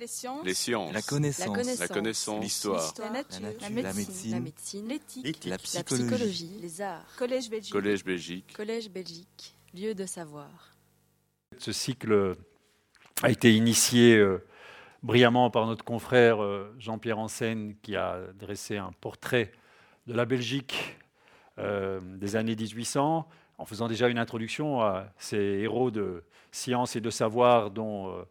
Les sciences. Les sciences. La connaissance. La connaissance. L'histoire. La nature. La nature. La médecine. La médecine. L'éthique. La La psychologie. psychologie. Les arts. Collège Belgique. Collège Belgique. Collège Belgique. Lieu de savoir. Ce cycle a été initié euh, brillamment par notre confrère euh, Jean-Pierre Ansen, qui a dressé un portrait de la Belgique euh, des années 1800, en faisant déjà une introduction à ces héros de science et de savoir dont euh,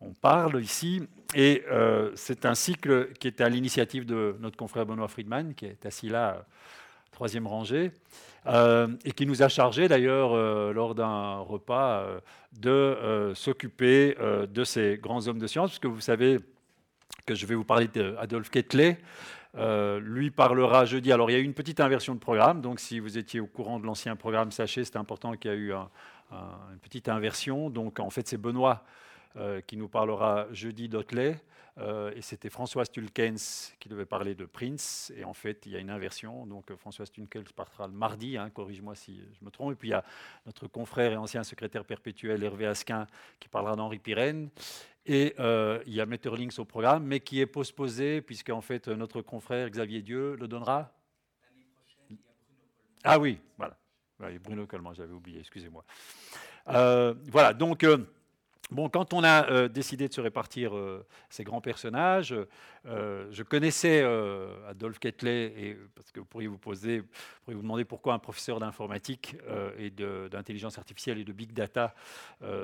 on parle ici. Et euh, c'est un cycle qui est à l'initiative de notre confrère Benoît Friedman, qui est assis là, troisième rangée, euh, et qui nous a chargé d'ailleurs euh, lors d'un repas de s'occuper de ces grands hommes de science, parce que vous savez que je vais vous parler d'Adolphe. Euh, lui parlera jeudi. Alors, il y a eu une petite inversion de programme, donc si vous étiez au courant de l'ancien programme, sachez, c'est important qu'il y a eu un- un- une petite inversion. Donc, en fait, c'est Benoît euh, qui nous parlera jeudi d'Otley. Euh, et c'était Françoise Tulkens qui devait parler de Prince. Et en fait, il y a une inversion. Donc, euh, Françoise Tulkens partira le mardi, hein, corrige-moi si je me trompe. Et puis, il y a notre confrère et ancien secrétaire perpétuel Hervé Asquin qui parlera d'Henri Pirenne. Et euh, il y a Metterlinks au programme, mais qui est postposé, puisque en fait, notre confrère Xavier Dieu le donnera Ah oui, voilà. Bruno Coleman, j'avais oublié, excusez-moi. Euh, voilà, donc, euh, bon, quand on a euh, décidé de se répartir euh, ces grands personnages, euh, je connaissais Adolphe Quetelet, et, parce que vous pourriez vous poser, vous pourriez vous demander pourquoi un professeur d'informatique et d'intelligence artificielle et de big data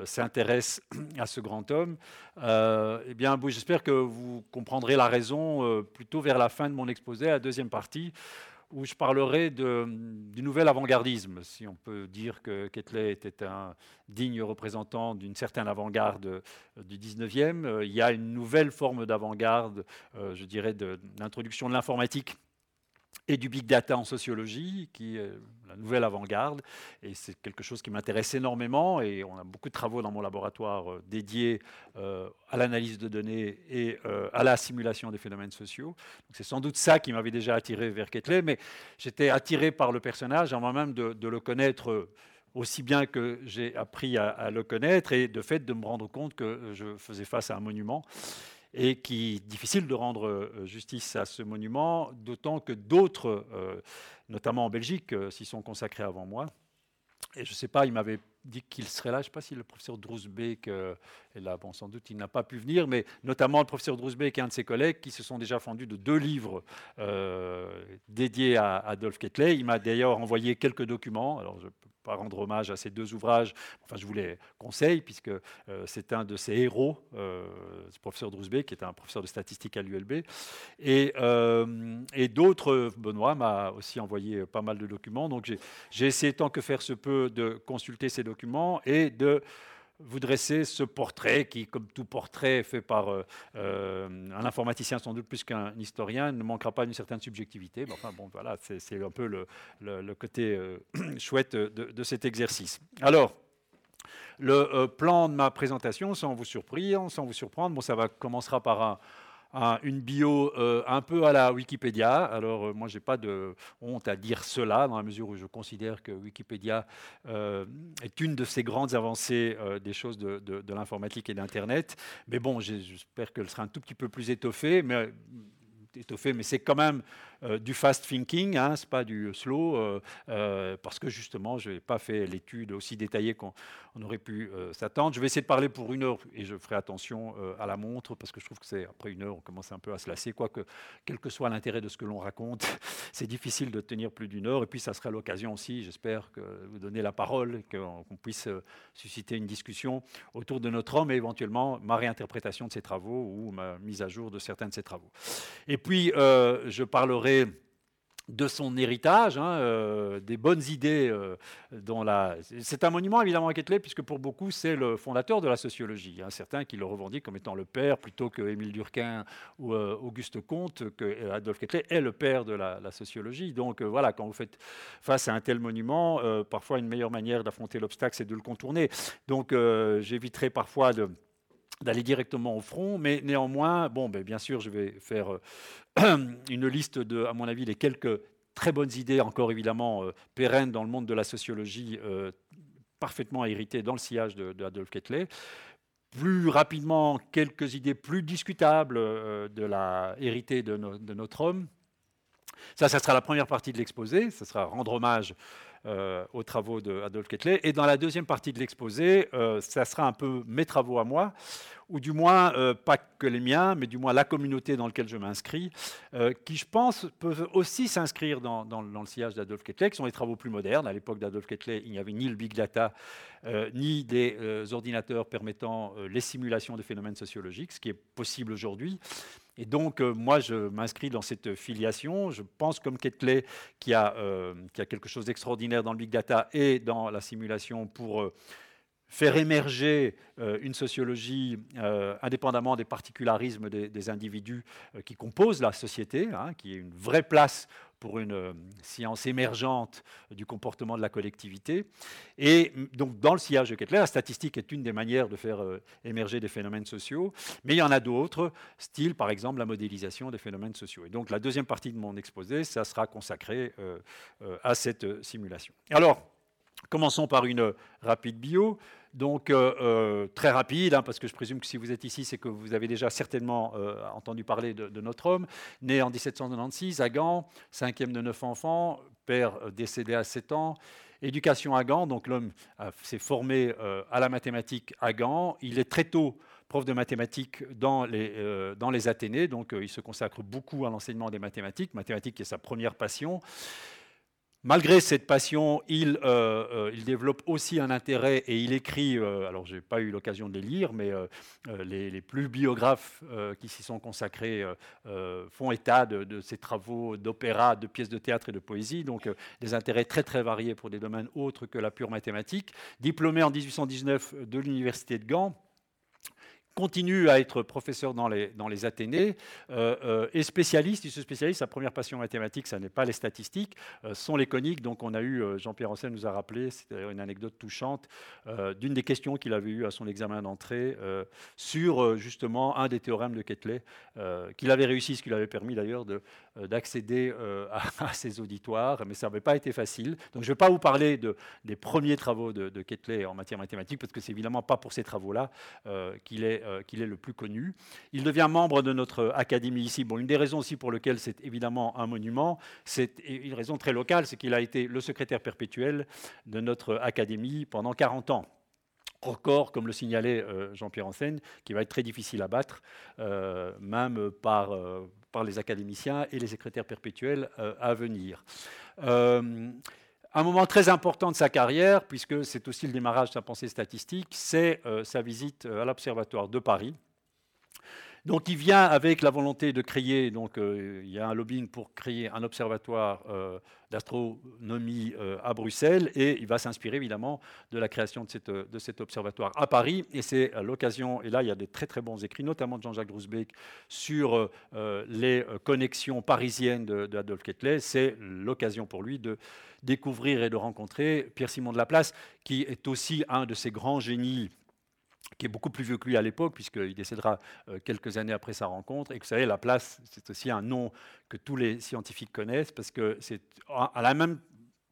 s'intéresse à ce grand homme. Eh bien, j'espère que vous comprendrez la raison plutôt vers la fin de mon exposé, la deuxième partie, où je parlerai du nouvel avant-gardisme, si on peut dire que Quetelet était un digne représentant d'une certaine avant-garde euh, du 19e. Euh, il y a une nouvelle forme d'avant-garde, euh, je dirais, de- d'introduction de l'informatique et du big data en sociologie, qui est la nouvelle avant-garde. Et c'est quelque chose qui m'intéresse énormément. Et on a beaucoup de travaux dans mon laboratoire euh, dédiés euh, à l'analyse de données et euh, à la simulation des phénomènes sociaux. C'est sans doute ça qui m'avait déjà attiré vers Quetelet, mais j'étais attiré par le personnage avant même de, le connaître aussi bien que j'ai appris à, à le connaître et de fait de me rendre compte que je faisais face à un monument et qui difficile de rendre euh, justice à ce monument, d'autant que d'autres, euh, notamment en Belgique, euh, s'y sont consacrés avant moi. Et je ne sais pas, il m'avait dit qu'il serait là. Je ne sais pas si le professeur Drousbeek euh, est là. Bon, sans doute, il n'a pas pu venir, mais notamment le professeur Drousbeek et un de ses collègues qui se sont déjà fendus de deux livres dédiés à Adolphe Quetelet. Il m'a d'ailleurs envoyé quelques documents. Alors, je ne peux pas rendre hommage à ces deux ouvrages. Enfin, je vous les conseille, puisque euh, c'est un de ses héros, euh, ce professeur Drousbeek, qui est un professeur de statistique à l'ULB. Et, euh, et d'autres, Benoît m'a aussi envoyé pas mal de documents. Donc, j'ai essayé tant que faire se peut de consulter ces documents et de vous dresser ce portrait qui, comme tout portrait fait par euh, euh, un informaticien sans doute plus qu'un historien, ne manquera pas d'une certaine subjectivité. Enfin bon, voilà, c'est un peu le, côté euh, chouette de, cet exercice. Alors, le plan de ma présentation, sans vous surprendre, sans vous surprendre, bon, ça va commencera par un, un- une bio euh, un peu à la Wikipédia. Alors, euh, moi, je n'ai pas de honte à dire cela, dans la mesure où je considère que Wikipédia euh, est une de ces grandes avancées euh, des choses de, l'informatique et d'Internet. Mais bon, j'ai- j'espère qu'elle sera un tout petit peu plus étoffée. Mais, étoffée, mais c'est quand même euh, du fast thinking, hein, c'est pas du slow, euh, euh, parce que justement, je n'ai pas fait l'étude aussi détaillée qu'on on aurait pu s'attendre. Je vais essayer de parler pour une heure et je ferai attention à la montre parce que je trouve que c'est après une heure, on commence un peu à se lasser. Quoique, quel que soit l'intérêt de ce que l'on raconte, c'est difficile de tenir plus d'une heure. Et puis, ça sera l'occasion aussi, j'espère, que vous donner la parole, qu'on qu'on puisse susciter une discussion autour de notre homme et éventuellement ma réinterprétation de ses travaux ou ma mise à jour de certains de ses travaux. Et puis, je parlerai de son héritage, hein, euh, des bonnes idées euh, dans la... C'est un monument évidemment à Quetelet, puisque pour beaucoup c'est le fondateur de la sociologie. hein. certains qui le revendiquent comme étant le père, plutôt que Émile Durkheim ou euh, Auguste Comte, que Adolphe Quetelet est le père de la, la sociologie. Donc voilà, quand vous faites face à un tel monument, parfois une meilleure manière d'affronter l'obstacle, c'est de le contourner. Donc j'éviterai parfois de d'aller directement au front, mais néanmoins, bon, ben, bien sûr, je vais faire euh, une liste de, à mon avis, les quelques très bonnes idées, encore évidemment euh, pérennes dans le monde de la sociologie, euh, parfaitement héritées dans le sillage de, de Adolphe Quetelet. plus rapidement quelques idées plus discutables de la héritée de, de notre homme. Ça, ça sera la première partie de l'exposé, ça sera rendre hommage aux travaux d'Adolphe Ketley. Et dans la deuxième partie de l'exposé, euh, ça sera un peu mes travaux à moi, ou du moins euh, pas que les miens, mais du moins la communauté dans laquelle je m'inscris, qui je pense peuvent aussi s'inscrire dans, le sillage d'Adolphe Ketley, qui sont les travaux plus modernes. À l'époque d'Adolphe Ketley, il n'y avait ni le big data, ni des ordinateurs permettant les simulations de phénomènes sociologiques, ce qui est possible aujourd'hui. Et donc, euh, moi, je m'inscris dans cette filiation. Je pense, comme Ketley, y, euh, a quelque chose d'extraordinaire dans le big data et dans la simulation pour euh, faire émerger une sociologie indépendamment des particularismes des, individus qui composent la société, hein, qui est une vraie place pour une euh, science émergente du comportement de la collectivité. Et donc, dans le sillage de Kettler, la statistique est une des manières de faire euh, émerger des phénomènes sociaux, mais il y en a d'autres, style par exemple la modélisation des phénomènes sociaux. Et donc, la deuxième partie de mon exposé, ça sera consacré euh, à cette simulation. Alors, commençons par une rapide bio. Donc euh, euh, très rapide, hein, parce que je présume que si vous êtes ici, c'est que vous avez déjà certainement euh, entendu parler de, notre homme, né en 1796 à Gand, cinquième de neuf enfants, père décédé à 7 ans. Éducation à Gand, donc l'homme s'est formé à la mathématique à Gand. Il est très tôt prof de mathématiques dans les, dans les Athénées, donc il se consacre beaucoup à l'enseignement des mathématiques, mathématiques qui est sa première passion. Malgré cette passion, il, euh, euh, il, développe aussi un intérêt et il écrit, euh, alors je n'ai pas eu l'occasion de les lire, mais les, plus biographes qui s'y sont consacrés font état de, de ses travaux d'opéra, de pièces de théâtre et de poésie, donc des intérêts très très variés pour des domaines autres que la pure mathématique. Diplômé en 1819 de l'Université de Gand, continue à être professeur dans les, Athénées euh, euh, et spécialiste. Il se spécialise. Sa première passion mathématique, ça n'est pas les statistiques, euh, sont les coniques. Donc on a eu, Jean-Pierre Ancel nous a rappelé, c'est une anecdote touchante, d'une des questions qu'il avait eues à son examen d'entrée sur justement un des théorèmes de Ketley, qu'il avait réussi, ce qui lui avait permis d'ailleurs d'accéder à, ses auditoires, mais ça n'avait pas été facile. Donc je ne vais pas vous parler de, des premiers travaux de, de Ketley en matière mathématique, parce que c'est évidemment pas pour ces travaux-là qu'il est euh, qu'il est le plus connu. Il devient membre de notre académie ici. Bon, une des raisons aussi pour lesquelles c'est évidemment un monument, c'est une raison très locale, c'est qu'il a été le secrétaire perpétuel de notre académie pendant 40 ans record, comme le signalait euh, Jean-Pierre Enseigne, qui va être très difficile à battre, euh, même par, par les académiciens et les secrétaires perpétuels à venir. Un moment très important de sa carrière, puisque c'est aussi le démarrage de sa pensée statistique, c'est euh, sa visite euh, à l'Observatoire de Paris. Donc il vient avec la volonté de créer, donc euh, il y a un lobbying pour créer un observatoire d'astronomie à Bruxelles, et il va s'inspirer évidemment de la création de, cet observatoire à Paris. Et c'est l'occasion, et là il y a des très très bons écrits, notamment de Jean-Jacques Grousbeck, sur les connexions parisiennes d'Adolphe Ketley. C'est l'occasion pour lui de découvrir et de rencontrer Pierre-Simon de Laplace, qui est aussi un de ces grands génies qui est beaucoup plus vieux que lui à l'époque, puisqu'il décédera euh, quelques années après sa rencontre. Et vous savez, Laplace, c'est aussi un nom que tous les scientifiques connaissent, parce que c'est à la même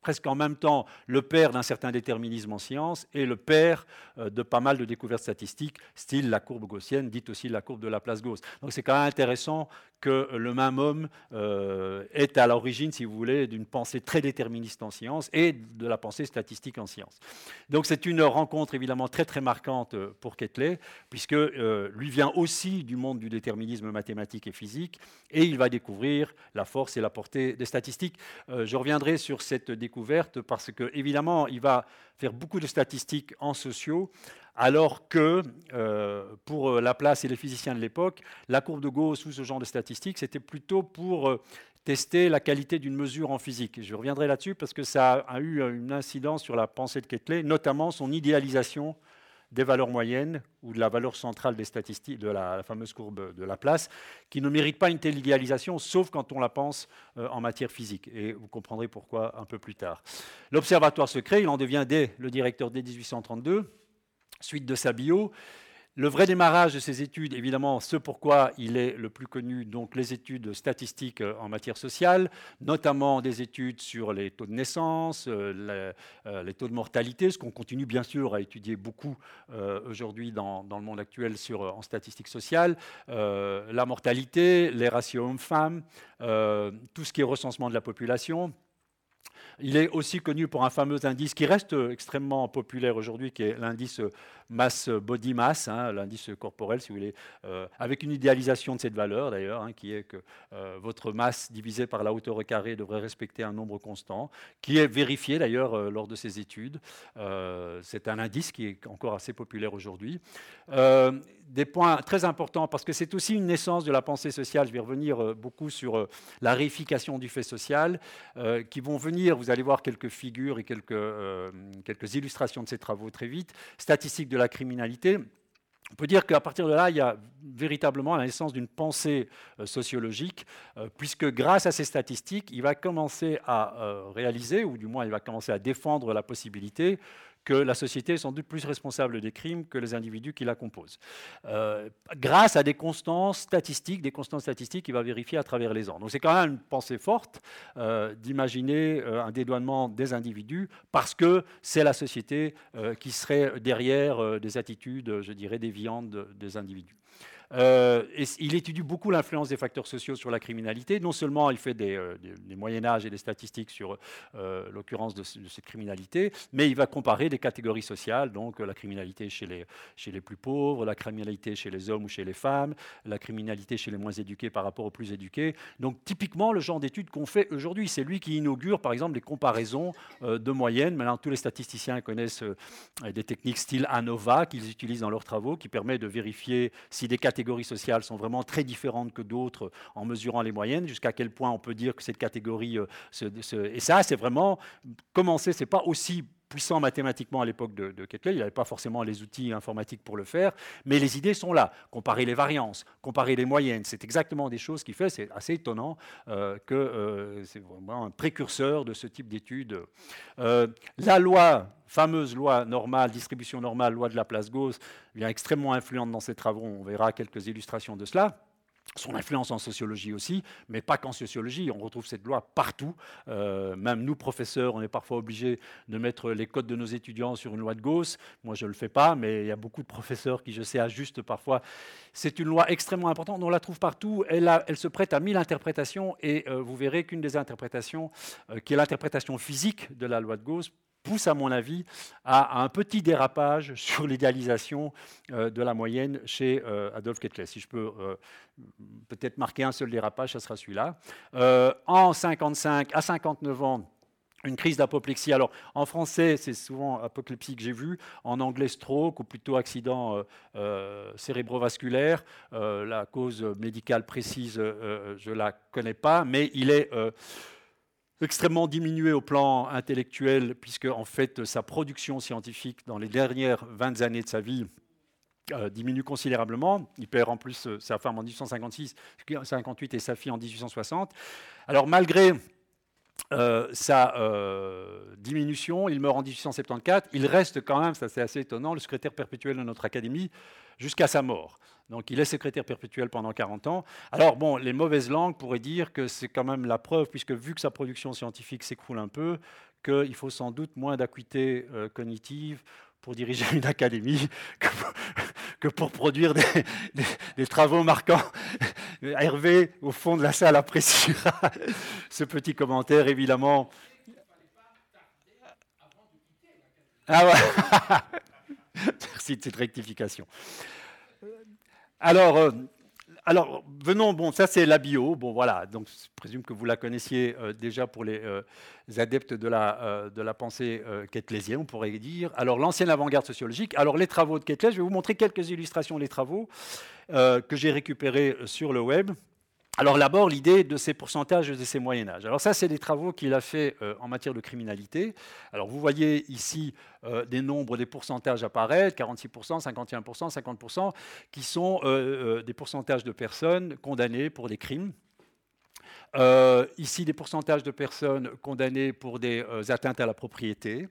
presque en même temps le père d'un certain déterminisme en sciences et le père euh, de pas mal de découvertes statistiques, style la courbe gaussienne, dite aussi la courbe de la place gauss. Donc c'est quand même intéressant que le même homme euh, est à l'origine, si vous voulez, d'une pensée très déterministe en sciences et de la pensée statistique en sciences. Donc c'est une rencontre évidemment très très marquante pour Ketley, puisque euh, lui vient aussi du monde du déterminisme mathématique et physique, et il va découvrir la force et la portée des statistiques. Euh, je reviendrai sur cette découverte parce que évidemment il va faire beaucoup de statistiques en sociaux, alors que euh, pour euh, Laplace et les physiciens de l'époque, la courbe de Gauss ou ce genre de statistiques, c'était plutôt pour euh, tester la qualité d'une mesure en physique. Je reviendrai là-dessus parce que ça a eu une incidence sur la pensée de Ketley, notamment son idéalisation des valeurs moyennes ou de la valeur centrale des statistiques, de la, fameuse courbe de Laplace, qui ne mérite pas une telle idéalisation, sauf quand on la pense en matière physique. Et vous comprendrez pourquoi un peu plus tard. L'observatoire se crée, il en devient dès le directeur dès 1832 suite de sa bio. Le vrai démarrage de ces études, évidemment, ce pourquoi il est le plus connu, donc les études statistiques euh, en matière sociale, notamment des études sur les taux de naissance, euh, euh, les, taux de mortalité, ce qu'on continue bien sûr à étudier beaucoup aujourd'hui dans, le monde actuel en statistiques sociales, la mortalité, les ratios hommes-femmes, tout ce qui est recensement de la population. Il est aussi connu pour un fameux indice qui reste extrêmement populaire aujourd'hui, qui est l'indice masse body mass, hein, l'indice corporel, si vous voulez, euh, avec une idéalisation de cette valeur d'ailleurs, hein, qui est que euh, votre masse divisée par la hauteur au carré devrait respecter un nombre constant, qui est vérifié d'ailleurs euh, lors de ces études. c'est un indice qui est encore assez populaire aujourd'hui. des points très importants, parce que c'est aussi une naissance de la pensée sociale, je vais revenir beaucoup sur la réification du fait social, qui vont venir, vous allez voir quelques figures et quelques, quelques illustrations de ces travaux très vite, statistiques de la criminalité, on peut dire qu'à partir de là, il y a véritablement la naissance d'une pensée euh, sociologique, euh, puisque grâce à ces statistiques, il va commencer à euh, réaliser, ou du moins il va commencer à défendre la possibilité que la société est sans doute plus responsable des crimes que les individus qui la composent. Euh, grâce à des constances statistiques, des constantes statistiques qu'il va vérifier à travers les ans. Donc c'est quand même une pensée forte euh, d'imaginer euh, un dédouanement des individus parce que c'est la société qui serait derrière des attitudes, je dirais, déviantes des individus. Euh, il étudie beaucoup l'influence des facteurs sociaux sur la criminalité. Non seulement il fait des, euh, Moyen Âge et des statistiques sur euh, l'occurrence de, cette criminalité, mais il va comparer des catégories sociales, donc la criminalité chez les, chez les plus pauvres, la criminalité chez les hommes ou chez les femmes, la criminalité chez les moins éduqués par rapport aux plus éduqués. Donc typiquement le genre d'études qu'on fait aujourd'hui, c'est lui qui inaugure par exemple les comparaisons de moyenne. Maintenant tous les statisticiens connaissent des techniques style ANOVA qu'ils utilisent dans leurs travaux, qui permet de vérifier si des catégories catégories sociales sont vraiment très différentes que d'autres en mesurant les moyennes, jusqu'à quel point on peut dire que cette catégorie... Euh, et ça, c'est vraiment commencer, c'est pas aussi puissant mathématiquement à l'époque de, de il n'avait pas forcément les outils informatiques pour le faire, mais les idées sont là. Comparer les variances, comparer les moyennes, c'est exactement des choses qu'il fait. C'est assez étonnant euh, que euh, c'est vraiment un précurseur de ce type d'études. Euh, la loi, fameuse loi normale, distribution normale, loi de la place Gauss, est extrêmement influente dans ses travaux. On verra quelques illustrations de cela son influence en sociologie aussi, mais pas qu'en sociologie. On retrouve cette loi partout. Euh, même nous, professeurs, on est parfois obligés de mettre les codes de nos étudiants sur une loi de Gauss. Moi, je ne le fais pas, mais il y a beaucoup de professeurs qui, je sais, ajustent parfois. C'est une loi extrêmement importante. On la trouve partout. Elle, se prête à mille interprétations. Et euh, vous verrez qu'une des interprétations, euh, qui est l'interprétation physique de la loi de Gauss, pousse, à mon avis, à, un petit dérapage sur l'idéalisation euh, de la moyenne chez euh, Adolphe Kettler. Si je peux euh, peut-être marquer un seul dérapage, ce sera celui-là. en 55 à 59 ans, une crise d'apoplexie. Alors, en français, c'est souvent apoplexie que j'ai vu. En anglais, stroke, ou plutôt accident cérébrovasculaire. la cause médicale précise, je ne la connais pas, mais il est extrêmement diminué au plan intellectuel, puisque en fait sa production scientifique dans les dernières 20 années de sa vie euh, diminue considérablement. Il perd en plus euh, sa femme en 1856, 58 et sa fille en 1860. Alors malgré euh, sa diminution, il meurt en 1874. Il reste quand même, ça c'est assez étonnant, le secrétaire perpétuel de notre académie jusqu'à sa mort. Donc il est secrétaire perpétuel pendant 40 ans. Alors bon, les mauvaises langues pourraient dire que c'est quand même la preuve, puisque vu que sa production scientifique s'écroule un peu, qu'il faut sans doute moins d'acuité euh, cognitive pour diriger une académie que pour, produire des, travaux marquants. Hervé, au fond de la salle, appréciera ce petit commentaire, évidemment. Ah ouais. Merci de cette rectification. Alors, euh, alors, venons, bon, ça c'est la bio, bon voilà, donc je présume que vous la connaissiez euh, déjà pour les, euh, adeptes de la, la pensée kettlésienne, on pourrait dire. Alors, l'ancienne avant-garde sociologique, alors les travaux de Kettler, je vais vous montrer quelques illustrations des travaux que j'ai récupérés sur le web. Alors d'abord, l'idée de ces pourcentages et de ces moyen-âge. Alors ça, c'est des travaux qu'il a fait euh, en matière de criminalité. Alors vous voyez ici euh, des nombres, des pourcentages apparaître, 46%, 51%, 50%, qui sont euh, des pourcentages de personnes condamnées pour des crimes. ici, des pourcentages de personnes condamnées pour des atteintes à la propriété.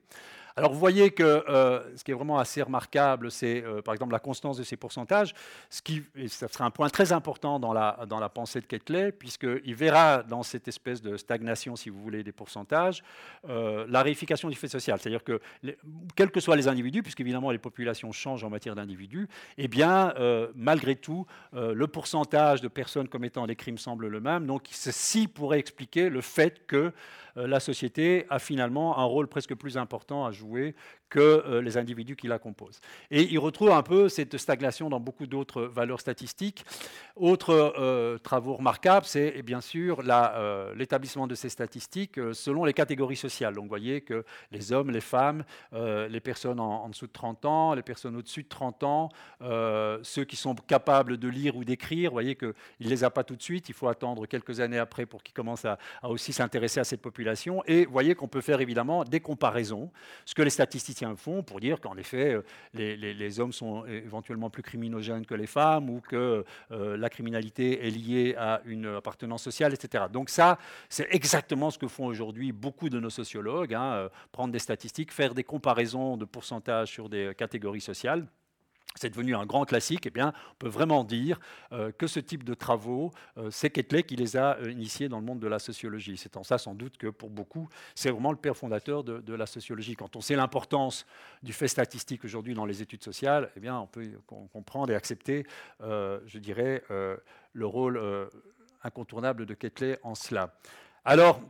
Alors vous voyez que euh, ce qui est vraiment assez remarquable, c'est euh, par exemple la constance de ces pourcentages, ce qui ça sera un point très important dans la, dans la pensée de Ketley, puisqu'il verra dans cette espèce de stagnation, si vous voulez, des pourcentages, euh, la réification du fait social. C'est-à-dire que, quels que soient les individus, puisqu'évidemment les populations changent en matière d'individus, eh bien, malgré tout, le pourcentage de personnes commettant des crimes semble le même. Donc ceci pourrait expliquer le fait que la société a finalement un rôle presque plus important à jouer que euh, les individus qui la composent. Et il retrouve un peu cette stagnation dans beaucoup d'autres valeurs statistiques. Autre euh, travaux remarquables, c'est bien sûr l'établissement de ces statistiques selon les catégories sociales. Donc vous voyez que les hommes, les femmes, les personnes en, dessous de 30 ans, les personnes au-dessus de 30 ans, ceux qui sont capables de lire ou d'écrire, vous voyez qu'il ne les a pas tout de suite, il faut attendre quelques années après pour qu'ils commencent à, à aussi s'intéresser à cette population et vous voyez qu'on peut faire évidemment des comparaisons, ce que les statisticiens font pour dire qu'en effet, euh, les, hommes sont éventuellement plus criminogènes que les femmes ou que euh, la criminalité est liée à une appartenance sociale, etc. Donc ça, c'est exactement ce que font aujourd'hui beaucoup de nos sociologues, hein, euh, prendre des statistiques, faire des comparaisons de pourcentages sur des catégories sociales c'est devenu un grand classique, eh bien, on peut vraiment dire euh, que ce type de travaux, euh, c'est Ketley qui les a euh, initiés dans le monde de la sociologie. C'est en ça sans doute que pour beaucoup, c'est vraiment le père fondateur de, la sociologie. Quand on sait l'importance du fait statistique aujourd'hui dans les études sociales, eh bien, on peut comprendre et accepter, je dirais, le rôle incontournable de Ketley en cela. Alors,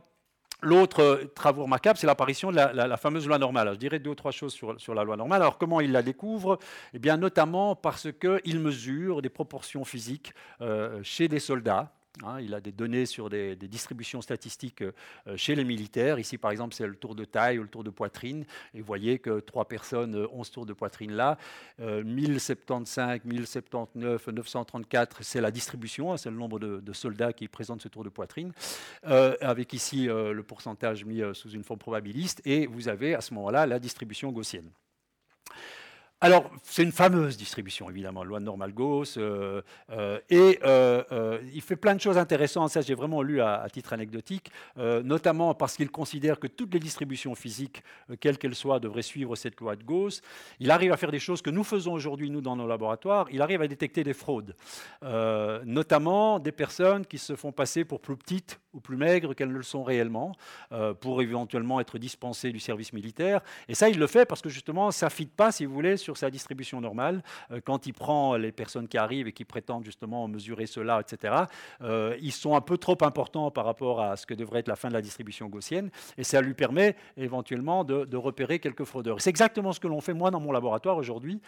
L'autre euh, travaux remarquable, c'est l'apparition de la, fameuse loi normale. je dirais deux ou trois choses sur, la loi normale. Alors, comment il la découvre? Eh bien, notamment parce qu'il mesure des proportions physiques euh, chez des soldats Hein, il a des données sur des, distributions statistiques euh, chez les militaires. Ici, par exemple, c'est le tour de taille ou le tour de poitrine. Et vous voyez que trois personnes ont euh, ce tour de poitrine là. 1075, 1079, 934, c'est la distribution, hein, c'est le nombre de, soldats qui présentent ce tour de poitrine, euh, avec ici le pourcentage mis sous une forme probabiliste. Et vous avez à ce moment-là la distribution gaussienne. Alors, c'est une fameuse distribution, évidemment, loi de Normal-Gauss, euh, euh, et euh, il fait plein de choses intéressantes, ça j'ai vraiment lu à, titre anecdotique, notamment parce qu'il considère que toutes les distributions physiques, quelles qu'elles soient, devraient suivre cette loi de Gauss. Il arrive à faire des choses que nous faisons aujourd'hui, nous, dans nos laboratoires, il arrive à détecter des fraudes, notamment des personnes qui se font passer pour plus petites ou plus maigres qu'elles ne le sont réellement, pour éventuellement être dispensées du service militaire. Et ça, il le fait parce que justement, ça ne fit pas, si vous voulez, sur sa distribution normale. Euh, quand il prend les personnes qui arrivent et qui prétendent justement mesurer cela, etc., euh, ils sont un peu trop importants par rapport à ce que devrait être la fin de la distribution gaussienne, et ça lui permet éventuellement de, repérer quelques fraudeurs. C'est exactement ce que l'on fait, moi, dans mon laboratoire aujourd'hui.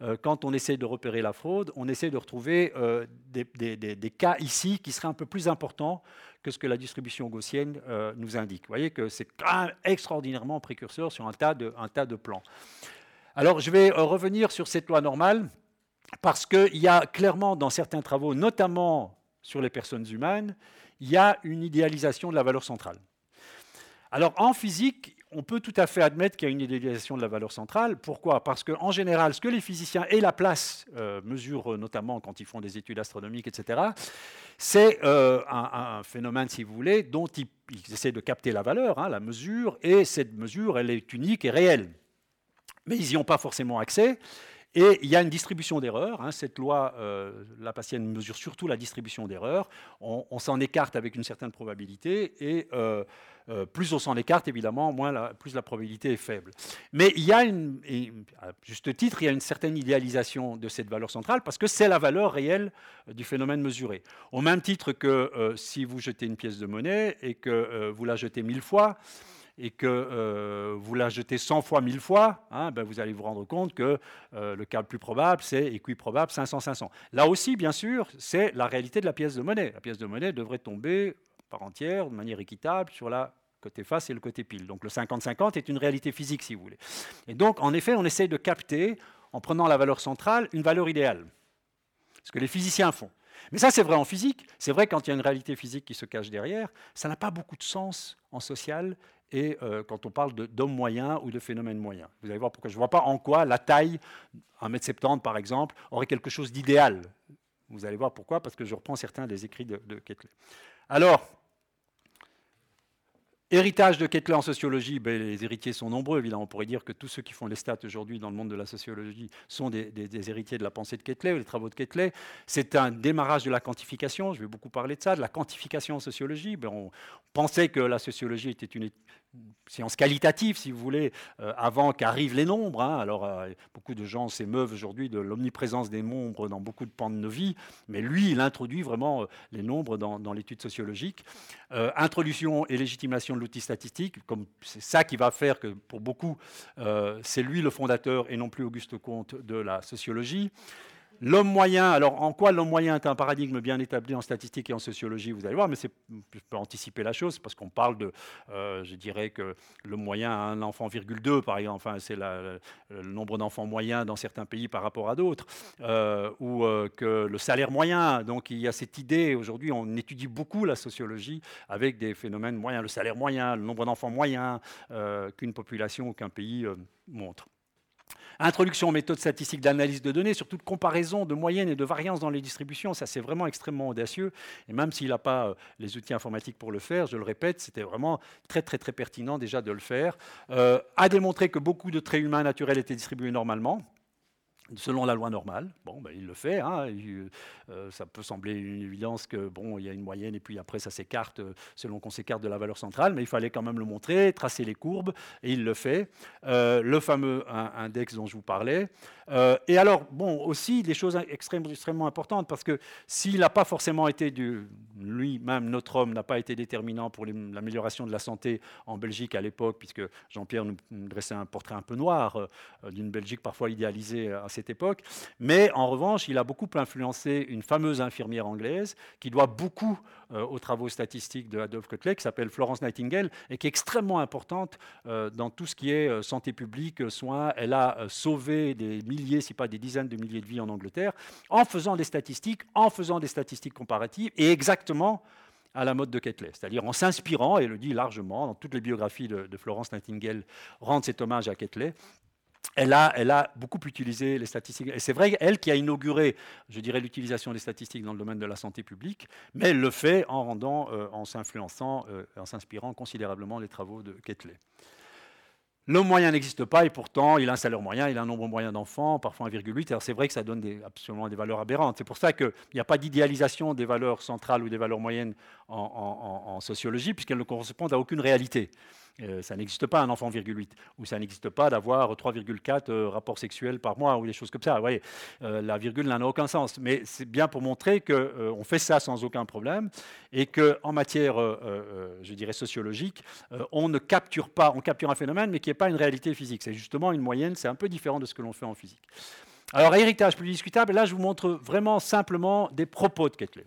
Euh, quand on essaie de repérer la fraude, on essaie de retrouver des, cas ici qui seraient un peu plus importants que ce que la distribution gaussienne nous indique. Vous voyez que c'est extraordinairement précurseur sur un tas de plans. Alors je vais euh, revenir sur cette loi normale parce qu'il y a clairement dans certains travaux, notamment sur les personnes humaines, il y a une idéalisation de la valeur centrale. Alors en physique, on peut tout à fait admettre qu'il y a une idéalisation de la valeur centrale. Pourquoi? Parce qu'en général, ce que les physiciens et la place euh, mesurent, notamment quand ils font des études astronomiques, etc., c'est euh, un, phénomène, si vous voulez, dont ils, essaient de capter la valeur, hein, la mesure, et cette mesure, elle est unique et réelle mais ils n'y ont pas forcément accès. Et il y a une distribution d'erreurs. Hein. Cette loi, euh, la patienne mesure surtout la distribution d'erreurs. On, s'en écarte avec une certaine probabilité, et euh, euh, plus on s'en écarte, évidemment, plus la probabilité est faible. Mais il y a, une, à juste titre, il y a une certaine idéalisation de cette valeur centrale, parce que c'est la valeur réelle du phénomène mesuré. Au même titre que si vous jetez une pièce de monnaie et que vous la jetez mille fois, et que euh, vous la jetez 100 fois 1000 fois, hein, ben vous allez vous rendre compte que euh, le cas le plus probable, c'est équiprobable 500-500. Là aussi, bien sûr, c'est la réalité de la pièce de monnaie. La pièce de monnaie devrait tomber par entière, de manière équitable, sur la côté face et le côté pile. Donc le 50-50 est une réalité physique, si vous voulez. Et donc, en effet, on essaye de capter, en prenant la valeur centrale, une valeur idéale. Ce que les physiciens font. Mais ça, c'est vrai en physique. C'est vrai quand il y a une réalité physique qui se cache derrière. Ça n'a pas beaucoup de sens en social et euh, quand on parle d'hommes moyens ou de phénomènes moyens. Vous allez voir pourquoi. Je ne vois pas en quoi la taille, 1m70 par exemple, aurait quelque chose d'idéal. Vous allez voir pourquoi, parce que je reprends certains des écrits de, de Alors, Héritage de Ketley en sociologie, ben, les héritiers sont nombreux, évidemment. On pourrait dire que tous ceux qui font les stats aujourd'hui dans le monde de la sociologie sont des, héritiers de la pensée de Ketley, ou les travaux de Ketley. C'est un démarrage de la quantification, je vais beaucoup parler de ça, de la quantification en sociologie. Ben, on pensait que la sociologie était une science qualitative, si vous voulez, euh, avant qu'arrivent les nombres. Hein. Alors, euh, beaucoup de gens s'émeuvent aujourd'hui de l'omniprésence des nombres dans beaucoup de pans de nos vies, mais lui, il introduit vraiment euh, les nombres dans, l'étude sociologique. introduction et légitimation de l'outil statistique, comme c'est ça qui va faire que, pour beaucoup, c'est lui le fondateur et non plus Auguste Comte de la sociologie. L'homme moyen, alors en quoi l'homme moyen est un paradigme bien établi en statistique et en sociologie, vous allez voir, mais je peux anticiper la chose, parce qu'on parle de, euh, je dirais que l'homme moyen a un enfant, virgule 2, par exemple, enfin, c'est le nombre d'enfants moyens dans certains pays par rapport à d'autres, euh, ou euh, que le salaire moyen, donc il y a cette idée, aujourd'hui on étudie beaucoup la sociologie avec des phénomènes moyens, le salaire moyen, le nombre d'enfants moyens qu'une population ou qu'un pays montre. Introduction aux méthodes statistiques d'analyse de données, surtout de comparaison de moyennes et de variances dans les distributions. Ça, c'est vraiment extrêmement audacieux. Et même s'il n'a pas euh, les outils informatiques pour le faire, je le répète, c'était vraiment très, très, très pertinent déjà de le faire. Euh, a démontré que beaucoup de traits humains naturels étaient distribués normalement selon la loi normale. Bon, ben, il le fait. Hein. Euh, ça peut sembler une évidence que bon, il y a une moyenne et puis après ça s'écarte euh, selon qu'on s'écarte de la valeur centrale, mais il fallait quand même le montrer, tracer les courbes, et il le fait. Euh, le fameux index dont je vous parlais. et alors, bon, aussi des choses extrêmement, importantes parce que s'il n'a pas forcément été lui-même, notre homme, n'a pas été déterminant pour l'amélioration de la santé en Belgique à l'époque, puisque Jean-Pierre nous dressait un portrait un peu noir d'une Belgique parfois idéalisée à époque. Mais en revanche, il a beaucoup influencé une fameuse infirmière anglaise qui doit beaucoup euh, aux travaux statistiques de Adolphe Kotler, qui s'appelle Florence Nightingale, et qui est extrêmement importante euh, dans tout ce qui est euh, santé publique, soins. Elle a sauvé des milliers, si pas des dizaines de milliers de vies en Angleterre, en faisant des statistiques, en faisant des statistiques comparatives, et exactement à la mode de Ketley, c'est-à-dire en s'inspirant, et le dit largement, dans toutes les biographies de, de Florence Nightingale rendent cet hommage à Ketley, elle a, beaucoup utilisé les statistiques. Et c'est vrai, elle qui a inauguré, je dirais, l'utilisation des statistiques dans le domaine de la santé publique, mais elle le fait en rendant, euh, en s'influençant, euh, en s'inspirant considérablement des travaux de Ketley. L'homme moyen n'existe pas et pourtant il a un salaire moyen, il a un nombre moyen d'enfants, parfois 1,8. Alors c'est vrai que ça donne absolument des valeurs aberrantes. C'est pour ça qu'il n'y a pas d'idéalisation des valeurs centrales ou des valeurs moyennes en sociologie, puisqu'elles ne correspondent à aucune réalité. Euh, ça n'existe pas un enfant 8, ou ça n'existe pas d'avoir 3,4 euh, rapports sexuels par mois, ou des choses comme ça. Vous voyez, euh, la virgule n'a aucun sens. Mais c'est bien pour montrer qu'on fait ça sans aucun problème, et qu'en matière, je dirais, sociologique, on ne capture pas, on capture un phénomène, mais qui n'est pas une réalité physique. C'est justement une moyenne, c'est un peu différent de ce que l'on fait en physique. Alors, héritage plus discutable, là, je vous montre vraiment simplement des propos de Ketley.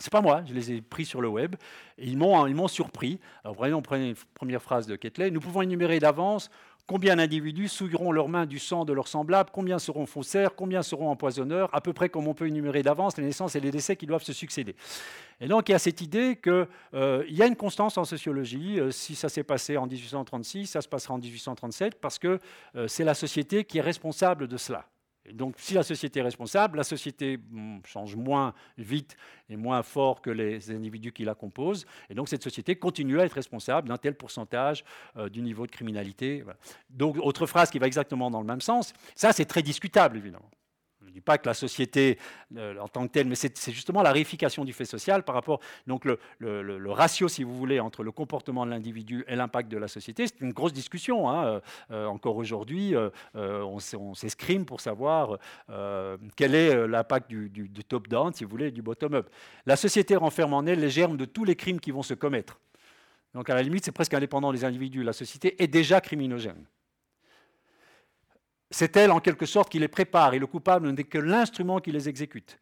C'est pas moi, je les ai pris sur le web. Et ils m'ont surpris. Alors, voyons, on prend une première phrase de Ketley. Nous pouvons énumérer d'avance combien d'individus souilleront leurs mains du sang de leurs semblables, combien seront faussaires, combien seront empoisonneurs, à peu près comme on peut énumérer d'avance les naissances et les décès qui doivent se succéder. Et donc il y a cette idée qu'il euh, y a une constance en sociologie. Euh, si ça s'est passé en 1836, ça se passera en 1837, parce que euh, c'est la société qui est responsable de cela donc, si la société est responsable, la société hmm, change moins vite et moins fort que les individus qui la composent. Et donc, cette société continue à être responsable d'un tel pourcentage euh, du niveau de criminalité. Donc, autre phrase qui va exactement dans le même sens. Ça, c'est très discutable, évidemment. Je ne dis pas que la société euh, en tant que telle, mais c'est justement la réification du fait social par rapport. Donc le, ratio, si vous voulez, entre le comportement de l'individu et l'impact de la société, c'est une grosse discussion. Hein. Euh, euh, encore aujourd'hui, on, s'escrime pour savoir quel est l'impact du, du top-down, si vous voulez, du bottom-up. La société renferme en elle les germes de tous les crimes qui vont se commettre. Donc à la limite, c'est presque indépendant des individus. La société est déjà criminogène. C'est elle, en quelque sorte, qui les prépare, et le coupable n'est que l'instrument qui les exécute.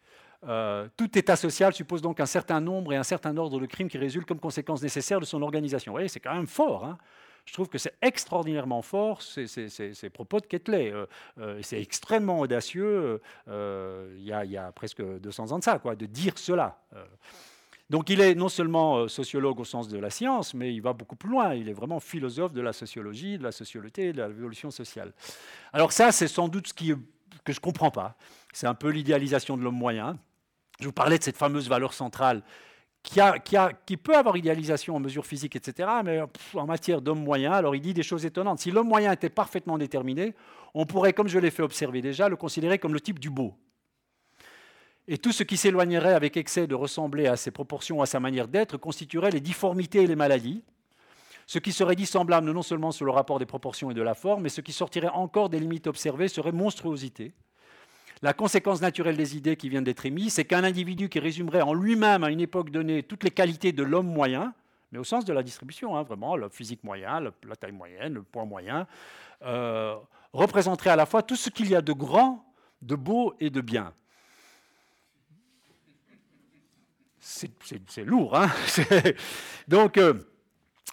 Euh, tout état social suppose donc un certain nombre et un certain ordre de crimes qui résultent comme conséquence nécessaire de son organisation. Vous voyez, c'est quand même fort. Hein. je trouve que c'est extraordinairement fort, ces, propos de Ketley. Euh, euh, c'est extrêmement audacieux. Il y, y, a presque 200 ans de ça, quoi, de dire cela. Donc il est non seulement euh, sociologue au sens de la science, mais il va beaucoup plus loin. Il est vraiment philosophe de la sociologie, de la sociologie, de l'évolution sociale. Alors ça, c'est sans doute ce que je ne comprends pas. C'est un peu l'idéalisation de l'homme moyen. Je vous parlais de cette fameuse valeur centrale qui, qui, peut avoir idéalisation en mesure physique, etc., mais en matière d'homme moyen, alors il dit des choses étonnantes. Si l'homme moyen était parfaitement déterminé, on pourrait, comme je l'ai fait observer déjà, le considérer comme le type du beau. Et tout ce qui s'éloignerait avec excès de ressembler à ses proportions, à sa manière d'être, constituerait les difformités et les maladies, ce qui serait dissemblable non seulement sur le rapport des proportions et de la forme, mais ce qui sortirait encore des limites observées serait monstruosité. La conséquence naturelle des idées qui viennent d'être émises, c'est qu'un individu qui résumerait en lui-même à une époque donnée toutes les qualités de l'homme moyen, mais au sens de la distribution, hein, vraiment, le physique moyen, la taille moyenne, le poids moyen, euh, représenterait à la fois tout ce qu'il y a de grand, de beau et de bien. C'est lourd, hein. Donc, euh,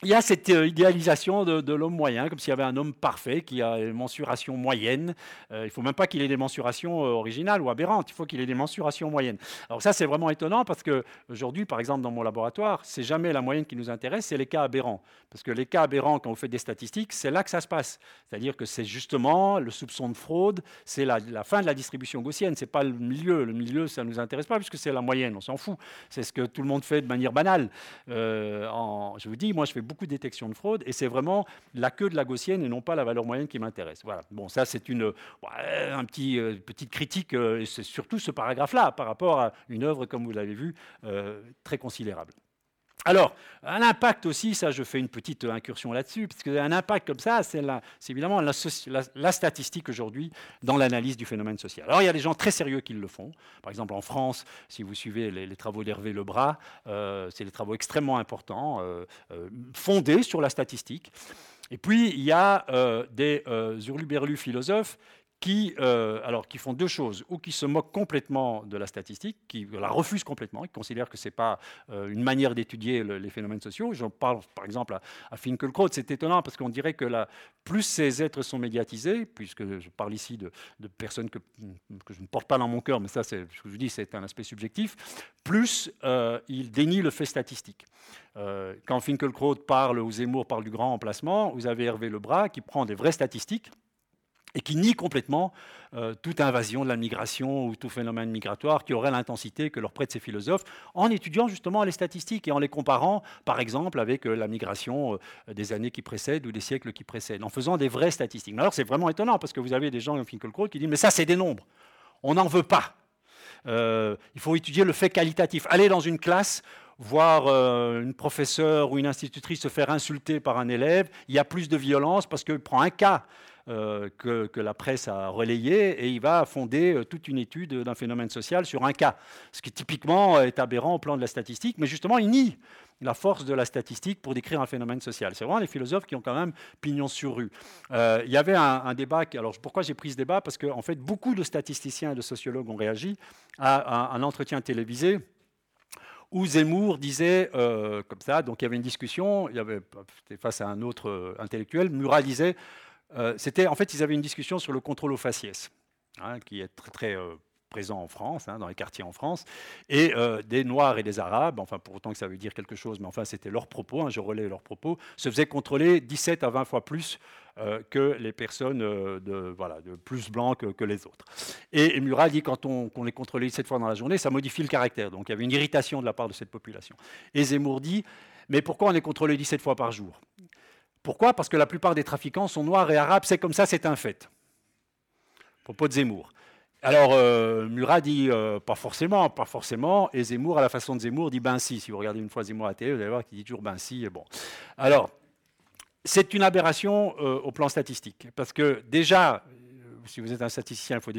il y a cette euh, idéalisation de, l'homme moyen, comme s'il y avait un homme parfait qui a une mensuration moyenne. Euh, il ne faut même pas qu'il ait des mensurations euh, originales ou aberrantes, il faut qu'il ait des mensurations moyennes. Alors ça, c'est vraiment étonnant parce qu'aujourd'hui, par exemple, dans mon laboratoire, c'est jamais la moyenne qui nous intéresse, c'est les cas aberrants. Parce que les cas aberrants, quand vous faites des statistiques, c'est là que ça se passe. C'est-à-dire que c'est justement le soupçon de fraude, c'est la, fin de la distribution gaussienne, ce n'est pas le milieu. Le milieu, ça ne nous intéresse pas puisque c'est la moyenne, on s'en fout. C'est ce que tout le monde fait de manière banale. je vous dis, moi, je fais beaucoup de détection de fraude, et c'est vraiment la queue de la gaussienne et non pas la valeur moyenne qui m'intéresse. Voilà. Bon, ça c'est une un petit, euh, petite critique, euh, c'est surtout ce paragraphe-là par rapport à une œuvre, comme vous l'avez vu, euh, très considérable. Alors, un impact aussi, ça je fais une petite incursion là-dessus, parce qu'un impact comme ça, c'est évidemment la, statistique aujourd'hui dans l'analyse du phénomène social. Alors il y a des gens très sérieux qui le font. Par exemple en France, si vous suivez les, travaux d'Hervé Lebras, euh, c'est des travaux extrêmement importants, euh, euh, fondés sur la statistique. Et puis il y a des hurluberlus philosophes qui, euh, alors, qui font deux choses, ou qui se moquent complètement de la statistique, qui la refusent complètement, qui considèrent que ce n'est pas euh, une manière d'étudier les phénomènes sociaux. J'en parle par exemple à, à Finkelkraut, c'est étonnant parce qu'on dirait que la, plus ces êtres sont médiatisés, puisque je parle ici de, personnes que, je ne porte pas dans mon cœur, mais ça, ce que je dis, c'est un aspect subjectif, plus euh, ils dénient le fait statistique. quand Finkelkraut parle ou Zemmour parle du grand emplacement, vous avez Hervé Lebras qui prend des vraies statistiques, et qui nie complètement euh, toute invasion de la migration ou tout phénomène migratoire qui aurait l'intensité que leur prêtent ces philosophes, en étudiant justement les statistiques et en les comparant, par exemple, avec euh, la migration euh, des années qui précèdent ou des siècles qui précèdent, en faisant des vraies statistiques. Alors c'est vraiment étonnant, parce que vous avez des gens comme Finkelkraut qui disent, mais ça c'est des nombres, on n'en veut pas. il faut étudier le fait qualitatif. Aller dans une classe voir une professeure ou une institutrice se faire insulter par un élève, il y a plus de violence parce qu'il prend un cas euh, que, la presse a relayé et il va fonder euh, toute une étude d'un phénomène social sur un cas, ce qui typiquement est aberrant au plan de la statistique, mais justement il nie la force de la statistique pour décrire un phénomène social. C'est vraiment les philosophes qui ont quand même pignon sur rue. Euh, il y avait un, débat, alors pourquoi j'ai pris ce débat? Parce qu'en en fait, beaucoup de statisticiens et de sociologues ont réagi à, un entretien télévisé où Zemmour disait comme ça, donc il y avait une discussion, il y avait face à un autre intellectuel, Murat disait c'était, en fait, ils avaient une discussion sur le contrôle au faciès, hein, qui est très, euh, présent en France, hein, dans les quartiers en France, et euh, des Noirs et des Arabes, enfin pour autant que ça veut dire quelque chose, mais enfin c'était leur propos, hein, je relais leurs propos, se faisaient contrôler 17 à 20 fois plus que les personnes de, voilà, de plus blancs que, les autres. Et, Murat dit quand on, qu'on les contrôlait 17 fois dans la journée, ça modifie le caractère. Donc il y avait une irritation de la part de cette population. Et Zemmour dit, mais pourquoi on est contrôlé 17 fois par jour? Pourquoi? Parce que la plupart des trafiquants sont noirs et arabes, c'est comme ça, c'est un fait. Propos de Zemmour. Alors, euh, Murat dit euh, pas forcément, pas forcément, et Zemmour, à la façon de Zemmour, dit ben si. Si vous regardez une fois Zemmour à la télé, vous allez voir qu'il dit toujours ben si. Et bon. Alors, c'est une aberration euh, au plan statistique, parce que déjà, si vous êtes un statisticien, il faut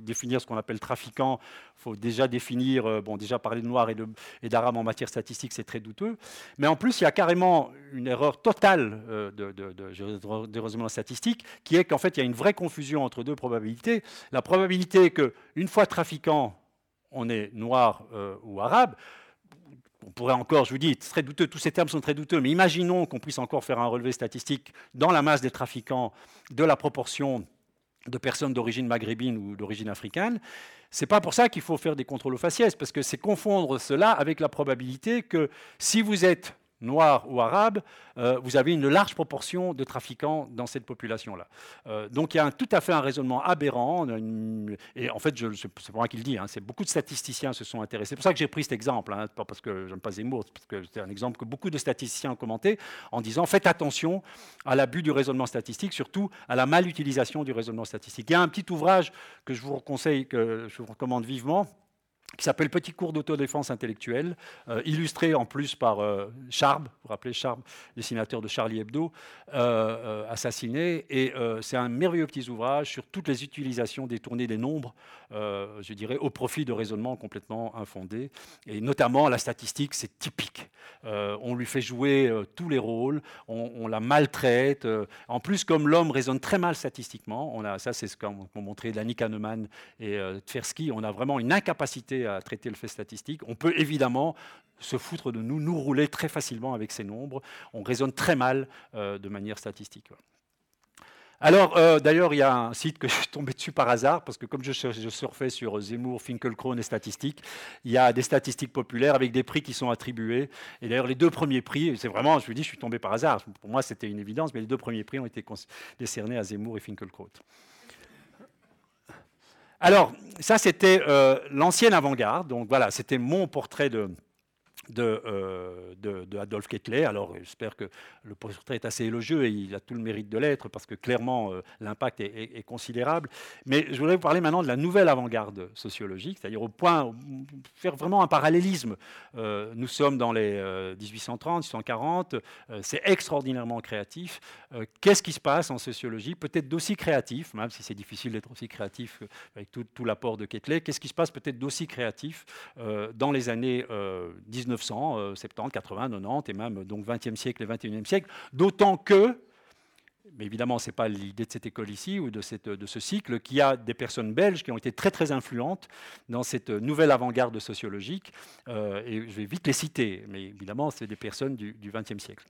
définir ce qu'on appelle trafiquant. Il faut déjà définir, euh, bon, déjà parler de noir et d'arabe en matière statistique, c'est très douteux. Mais en plus, il y a carrément une erreur totale euh, de, de, de, raisonnement statistique, qui est qu'en fait, il y a une vraie confusion entre deux probabilités. La probabilité qu'une fois trafiquant, on est noir euh, ou arabe, on pourrait encore, je vous dis, très douteux, tous ces termes sont très douteux, mais imaginons qu'on puisse encore faire un relevé statistique dans la masse des trafiquants de la proportion de personnes d'origine maghrébine ou d'origine africaine. C'est pas pour ça qu'il faut faire des contrôles aux faciès, parce que c'est confondre cela avec la probabilité que si vous êtes noirs ou arabes, euh, vous avez une large proportion de trafiquants dans cette population-là. Euh, donc il y a tout à fait un raisonnement aberrant. et en fait, c'est pas moi qui le dis, hein, c'est beaucoup de statisticiens se sont intéressés. C'est pour ça que j'ai pris cet exemple, hein, pas parce que j'aime pas Zemmour, parce que c'est un exemple que beaucoup de statisticiens ont commenté en disant faites attention à l'abus du raisonnement statistique, surtout à la mal-utilisation du raisonnement statistique. Il y a un petit ouvrage que je vous conseille, que je vous recommande vivement qui s'appelle Petit cours d'autodéfense intellectuelle, euh, illustré en plus par euh, Charb, vous vous rappelez Charb, dessinateur de Charlie Hebdo, euh, assassiné. Et c'est un merveilleux petit ouvrage sur toutes les utilisations détournées des nombres, je dirais, au profit de raisonnements complètement infondés. Et notamment, la statistique, c'est typique. on lui fait jouer tous les rôles, on, la maltraite. en plus, comme l'homme raisonne très mal statistiquement, on a, ça c'est ce qu'ont montré Danny Kahneman et Tversky, on a vraiment une incapacité à traiter le fait statistique. On peut évidemment se foutre de nous, nous rouler très facilement avec ces nombres. On raisonne très mal euh, de manière statistique. Alors, euh, d'ailleurs, il y a un site que je suis tombé dessus par hasard, parce que comme je, surfais sur Zemmour, Finkelkraut et statistiques, il y a des statistiques populaires avec des prix qui sont attribués. Et d'ailleurs, les deux premiers prix, c'est vraiment, je vous dis, je suis tombé par hasard. Pour moi, c'était une évidence, mais les deux premiers prix ont été décernés à Zemmour et Finkelkraut. Alors, ça, c'était euh, l'ancienne avant-garde. Donc voilà, c'était mon portrait de, euh, de, de, Adolf Kettler. Alors j'espère que le portrait est assez élogieux et il a tout le mérite de l'être parce que clairement euh, l'impact est, considérable. Mais je voudrais vous parler maintenant de la nouvelle avant-garde sociologique, c'est-à-dire au point faire vraiment un parallélisme. Euh, nous sommes dans les 1830, 1840, c'est extraordinairement créatif. Qu'est-ce qui se passe en sociologie? Peut-être d'aussi créatif, même si c'est difficile d'être aussi créatif avec tout, tout l'apport de Kettler. Qu'est-ce qui se passe peut-être d'aussi créatif dans les années 19 1970, 80, 90 et même donc 20e siècle et 21e siècle, d'autant que mais évidemment, ce n'est pas l'idée de cette école ici ou de, cette, de ce cycle, qu'il y a des personnes belges qui ont été très très influentes dans cette nouvelle avant-garde sociologique. Euh, et je vais vite les citer, mais évidemment, c'est des personnes du XXe siècle.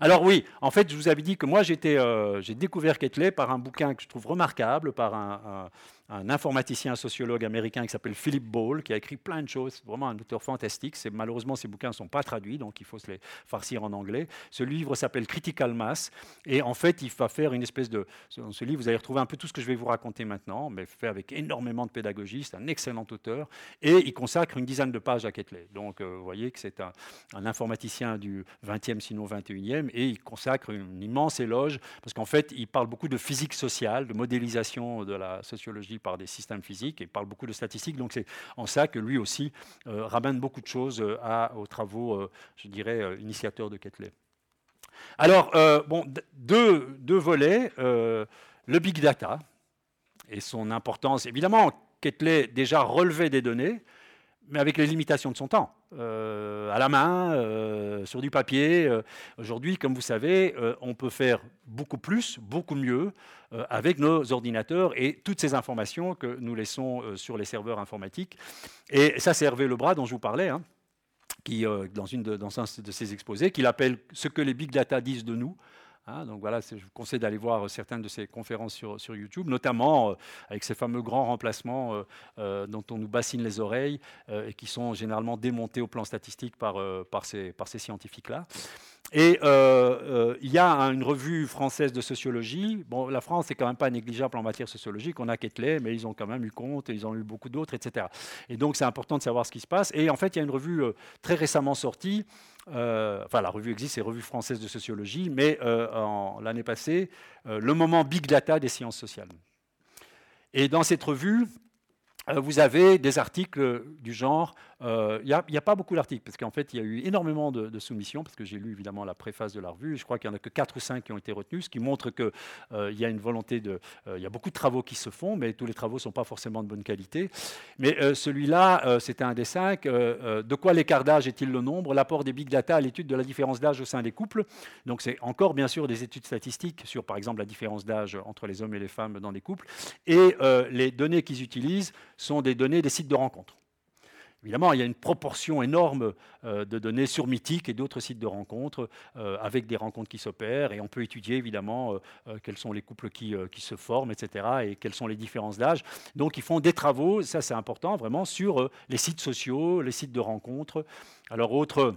Alors oui, en fait, je vous avais dit que moi, euh, j'ai découvert Ketley par un bouquin que je trouve remarquable, par un, un informaticien sociologue américain qui s'appelle Philip Ball, qui a écrit plein de choses, vraiment un auteur fantastique. Malheureusement, ces bouquins ne sont pas traduits, donc il faut se les farcir en anglais. Ce livre s'appelle Critical Mass, et en fait, il va faire une espèce de... Dans ce livre, vous allez retrouver un peu tout ce que je vais vous raconter maintenant, mais fait avec énormément de pédagogie, c'est un excellent auteur, et il consacre une dizaine de pages à Ketley. Donc, euh, vous voyez que c'est un, informaticien du 20e, sinon 21e, et il consacre une immense éloge, parce qu'en fait, il parle beaucoup de physique sociale, de modélisation de la sociologie par des systèmes physiques et parle beaucoup de statistiques. Donc c'est en ça que lui aussi euh, ramène beaucoup de choses euh, aux travaux, euh, je dirais, initiateurs de Ketley. Alors, bon, deux, deux volets. le big data et son importance. Évidemment, Ketley déjà relevait des données, mais avec les limitations de son temps. Euh, à la main, euh, sur du papier. Euh, aujourd'hui, comme vous savez, on peut faire beaucoup plus, beaucoup mieux avec nos ordinateurs et toutes ces informations que nous laissons sur les serveurs informatiques. Et ça, c'est Hervé Lebras dont je vous parlais. Hein, qui, dans, une de, dans un de ses exposés, qu'il appelle ce que les big data disent de nous. Hein, donc voilà, je vous conseille d'aller voir certaines de ces conférences sur, YouTube, notamment euh, avec ces fameux grands remplacements euh, euh, dont on nous bassine les oreilles et qui sont généralement démontés au plan statistique par, par ces, par ces scientifiques-là. Et il y a une revue française de sociologie. Bon, la France n'est quand même pas négligeable en matière sociologique. On a Ketley, mais ils ont quand même eu compte, et ils ont eu beaucoup d'autres, etc. Et donc c'est important de savoir ce qui se passe. Et en fait, il y a une revue très récemment sortie euh, enfin la revue existe, c'est Revue française de sociologie, mais euh, l'année passée, euh, le moment Big Data des sciences sociales. Et dans cette revue, vous avez des articles du genre il euh, n'y a, pas beaucoup d'articles, parce qu'en fait, il y a eu énormément de, soumissions, parce que j'ai lu évidemment la préface de la revue, je crois qu'il n'y en a que 4 ou 5 qui ont été retenus, ce qui montre qu'il euh, y a une volonté de... Euh, il y a beaucoup de travaux qui se font, mais tous les travaux ne sont pas forcément de bonne qualité. Mais celui-là, c'était un des 5. de quoi l'écart d'âge est-il le nombre? L'apport des big data à l'étude de la différence d'âge au sein des couples. Donc c'est encore bien sûr des études statistiques sur, par exemple, la différence d'âge entre les hommes et les femmes dans des couples. Et les données qu'ils utilisent sont des données des sites de rencontres. Évidemment, il y a une proportion énorme euh, de données sur Mythique et d'autres sites de rencontres euh, avec des rencontres qui s'opèrent et on peut étudier évidemment euh, quels sont les couples qui, qui, se forment, etc. et quelles sont les différences d'âge. Donc ils font des travaux, ça c'est important vraiment, sur les sites sociaux, les sites de rencontres. Alors autre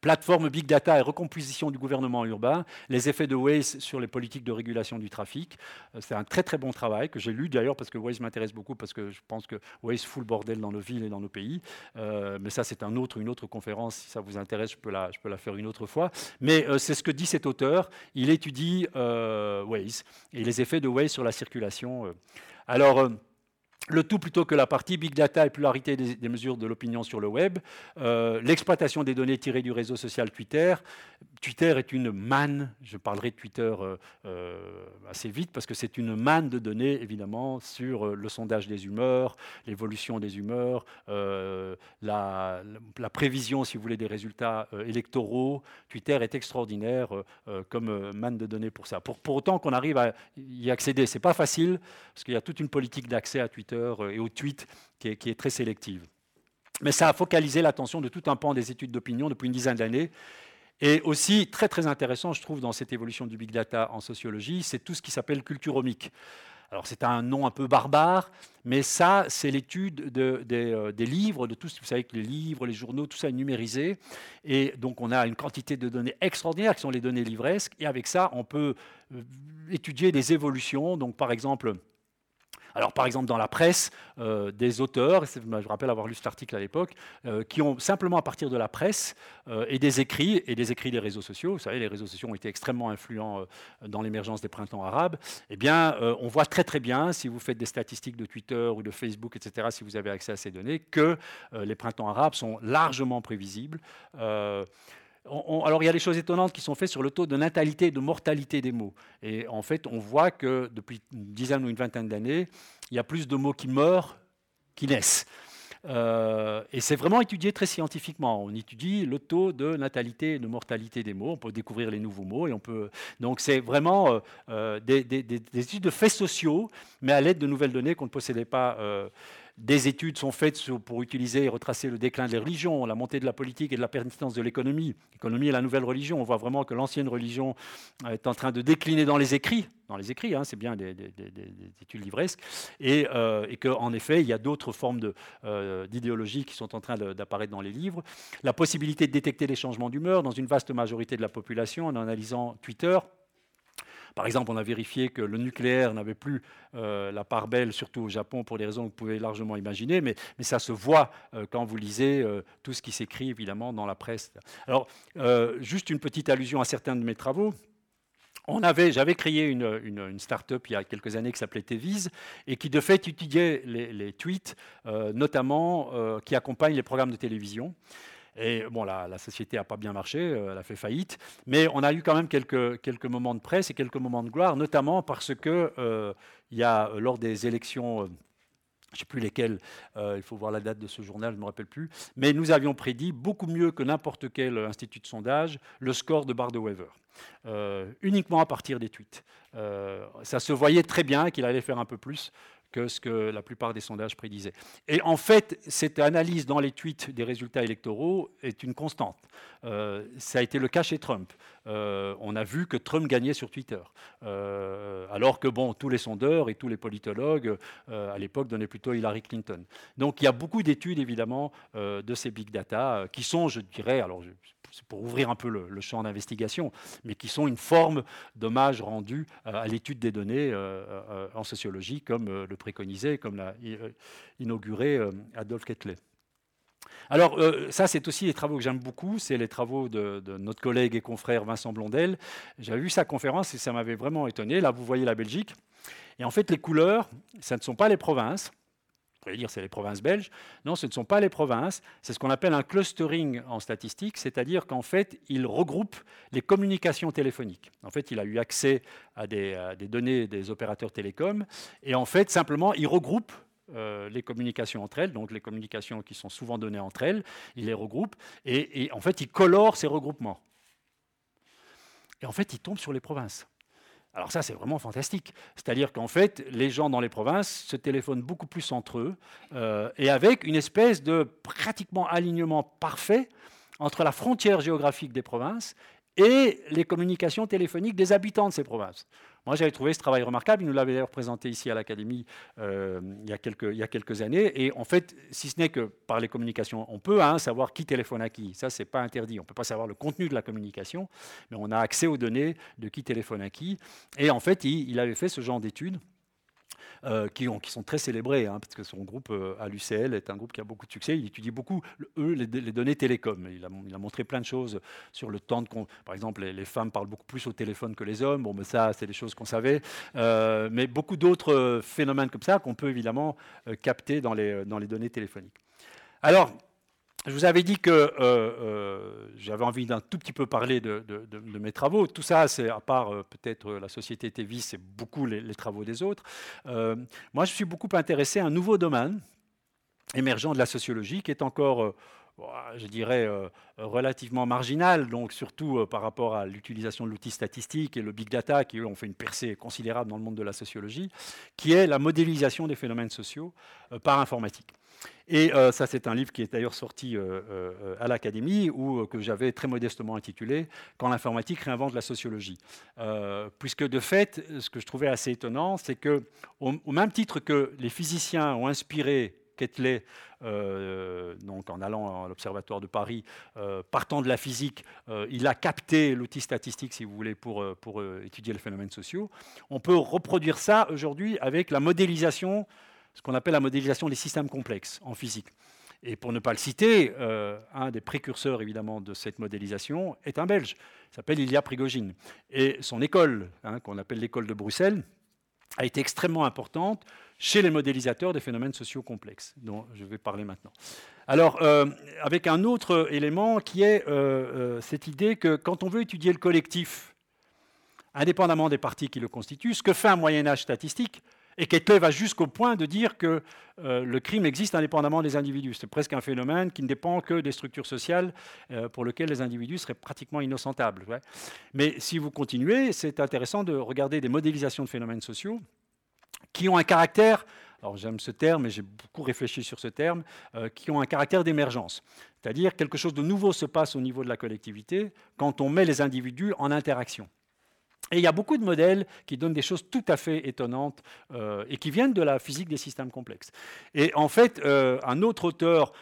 Plateforme Big Data et recomposition du gouvernement urbain, les effets de Waze sur les politiques de régulation du trafic. Euh, c'est un très très bon travail que j'ai lu d'ailleurs parce que Waze m'intéresse beaucoup parce que je pense que Waze fout le bordel dans nos villes et dans nos pays. Euh, mais ça c'est un autre, une autre conférence, si ça vous intéresse, je peux la, je peux la faire une autre fois. Mais euh, c'est ce que dit cet auteur, il étudie Waze et les effets de Waze sur la circulation. Alors, le tout plutôt que la partie big data et pluralité des, mesures de l'opinion sur le web, euh, l'exploitation des données tirées du réseau social Twitter. Twitter est une manne, je parlerai de Twitter euh, euh, assez vite parce que c'est une manne de données évidemment sur le sondage des humeurs, l'évolution des humeurs, la, prévision si vous voulez des résultats électoraux. Twitter est extraordinaire comme manne de données pour ça. Pour, pour autant qu'on arrive à y accéder, c'est pas facile parce qu'il y a toute une politique d'accès à Twitter euh, et au tweet qui est, très sélective. Mais ça a focalisé l'attention de tout un pan des études d'opinion depuis une dizaine d'années. Et aussi, très très intéressant, je trouve, dans cette évolution du big data en sociologie, c'est tout ce qui s'appelle culturomique. Alors c'est un nom un peu barbare, mais ça, c'est l'étude euh, des, livres, de tous, vous savez que les livres, les journaux, tout ça est numérisé. Et donc on a une quantité de données extraordinaires qui sont les données livresques. Et avec ça, on peut euh, étudier des évolutions. Donc par exemple, alors, par exemple, dans la presse, euh, des auteurs, je rappelle avoir lu cet article à l'époque, euh, qui ont simplement à partir de la presse euh, et des écrits, et des écrits des réseaux sociaux, vous savez, les réseaux sociaux ont été extrêmement influents dans l'émergence des printemps arabes, eh bien, on voit très très bien, si vous faites des statistiques de Twitter ou de Facebook, etc., si vous avez accès à ces données, que les printemps arabes sont largement prévisibles alors il y a des choses étonnantes qui sont faites sur le taux de natalité et de mortalité des mots. Et en fait, on voit que depuis une dizaine ou une vingtaine d'années, il y a plus de mots qui meurent qui naissent. Euh, et c'est vraiment étudié très scientifiquement. On étudie le taux de natalité et de mortalité des mots. On peut découvrir les nouveaux mots et on peut. Donc c'est vraiment euh, euh, des, des, études de faits sociaux, mais à l'aide de nouvelles données qu'on ne possédait pas des études sont faites pour utiliser et retracer le déclin des religions, la montée de la politique et de la pertinence de l'économie. L'économie est la nouvelle religion. On voit vraiment que l'ancienne religion est en train de décliner dans les écrits. Dans les écrits, hein, c'est bien des, études livresques. Et, euh, qu'en effet, il y a d'autres formes euh, d'idéologie qui sont en train d'apparaître dans les livres. La possibilité de détecter les changements d'humeur dans une vaste majorité de la population en analysant Twitter, par exemple, on a vérifié que le nucléaire n'avait plus euh, la part belle, surtout au Japon, pour des raisons que vous pouvez largement imaginer, mais, ça se voit euh, quand vous lisez euh, tout ce qui s'écrit, évidemment, dans la presse. Alors, juste une petite allusion à certains de mes travaux. J'avais créé une, start-up il y a quelques années qui s'appelait Teviz et qui de fait étudiait les, tweets, notamment qui accompagnent les programmes de télévision. Et bon, la, société n'a pas bien marché, euh, elle a fait faillite, mais on a eu quand même quelques, quelques moments de presse et quelques moments de gloire, notamment parce que euh, y a lors des élections euh, je ne sais plus lesquelles, il faut voir la date de ce journal, je ne me rappelle plus, mais nous avions prédit beaucoup mieux que n'importe quel institut de sondage le score de Bar Weaver, uniquement à partir des tweets. ça se voyait très bien qu'il allait faire un peu plus que ce que la plupart des sondages prédisaient. Et en fait, cette analyse dans les tweets des résultats électoraux est une constante. Euh, ça a été le cas chez Trump. Euh, on a vu que Trump gagnait sur Twitter, euh, alors que bon, tous les sondeurs et tous les politologues à l'époque donnaient plutôt Hillary Clinton. Donc il y a beaucoup d'études évidemment de ces big data qui sont, je dirais, alors c'est pour ouvrir un peu le, champ d'investigation, mais qui sont une forme d'hommage rendu euh, à l'étude des données euh, euh, en sociologie, comme le préconisait, comme l'a inauguré Adolphe Ketley. Alors, ça, c'est aussi les travaux que j'aime beaucoup, c'est les travaux de, notre collègue et confrère Vincent Blondel. J'avais vu sa conférence et ça m'avait vraiment étonné. Là, vous voyez la Belgique. Et en fait, les couleurs, ça ne sont pas les provinces, pourrait dire c'est les provinces belges. Non, ce ne sont pas les provinces. C'est ce qu'on appelle un clustering en statistique, c'est-à-dire qu'en fait, il regroupe les communications téléphoniques. En fait, il a eu accès à des, données des opérateurs télécoms, et en fait, simplement, il regroupe euh, les communications entre elles, donc les communications qui sont souvent données entre elles, il les regroupe, et en fait, il colore ces regroupements. Et en fait, il tombe sur les provinces. Alors ça, c'est vraiment fantastique. C'est-à-dire qu'en fait, les gens dans les provinces se téléphonent beaucoup plus entre eux euh, et avec une espèce de pratiquement alignement parfait entre la frontière géographique des provinces et les communications téléphoniques des habitants de ces provinces. Moi, j'avais trouvé ce travail remarquable. Il nous l'avait d'ailleurs présenté ici à l'Académie euh, il, y a quelques, il années. Et en fait, si ce n'est que par les communications, on peut hein, savoir qui téléphone à qui. Ça, c'est pas interdit. On ne peut pas savoir le contenu de la communication, mais on a accès aux données de qui téléphone à qui. Et en fait, il avait fait ce genre d'études. Euh, qui, ont, qui, sont très célébrés, hein, parce que son groupe euh, à l'UCL est un groupe qui a beaucoup de succès. Il étudie beaucoup, eux, les, données télécom. Il a, montré plein de choses sur le temps de... Par exemple, les, femmes parlent beaucoup plus au téléphone que les hommes. Bon, mais ça, c'est des choses qu'on savait. Euh, mais beaucoup d'autres phénomènes comme ça qu'on peut évidemment capter dans les, dans les données téléphoniques. Alors, je vous avais dit que euh, euh, j'avais envie d'un tout petit peu parler de, mes travaux. Tout ça, c'est à part euh, peut-être la société TV, c'est beaucoup les, travaux des autres. moi, je suis beaucoup intéressé à un nouveau domaine émergent de la sociologie qui est encore, je dirais, relativement marginal, donc surtout par rapport à l'utilisation de l'outil statistique et le big data qui, eux, ont fait une percée considérable dans le monde de la sociologie, qui est la modélisation des phénomènes sociaux par informatique. Et euh, ça, c'est un livre qui est d'ailleurs sorti euh, euh, à l'Académie, ou que j'avais très modestement intitulé Quand l'informatique réinvente la sociologie. puisque de fait, ce que je trouvais assez étonnant, c'est que, au, même titre que les physiciens ont inspiré Quetelet, donc en allant à l'Observatoire de Paris, partant de la physique, il a capté l'outil statistique, si vous voulez, pour, pour étudier les phénomènes sociaux. On peut reproduire ça aujourd'hui avec la modélisation ce qu'on appelle la modélisation des systèmes complexes en physique. Et pour ne pas le citer, euh, un des précurseurs évidemment de cette modélisation est un Belge, il s'appelle Ilya Prigogine. Et son école, hein, qu'on appelle l'école de Bruxelles, a été extrêmement importante chez les modélisateurs des phénomènes sociaux complexes, dont je vais parler maintenant. Alors, euh, avec un autre élément qui est euh, cette idée que quand on veut étudier le collectif, indépendamment des parties qui le constituent, ce que fait un Moyen Âge statistique, et Kettler va jusqu'au point de dire que euh, le crime existe indépendamment des individus. C'est presque un phénomène qui ne dépend que des structures sociales euh, pour lesquelles les individus seraient pratiquement innocentables. Mais si vous continuez, c'est intéressant de regarder des modélisations de phénomènes sociaux qui ont un caractère, alors j'aime ce terme, mais j'ai beaucoup réfléchi sur ce terme, euh, qui ont un caractère d'émergence. C'est-à-dire quelque chose de nouveau se passe au niveau de la collectivité quand on met les individus en interaction. Et il y a beaucoup de modèles qui donnent des choses tout à fait étonnantes euh, et qui viennent de la physique des systèmes complexes. Et en fait, euh, un autre auteur,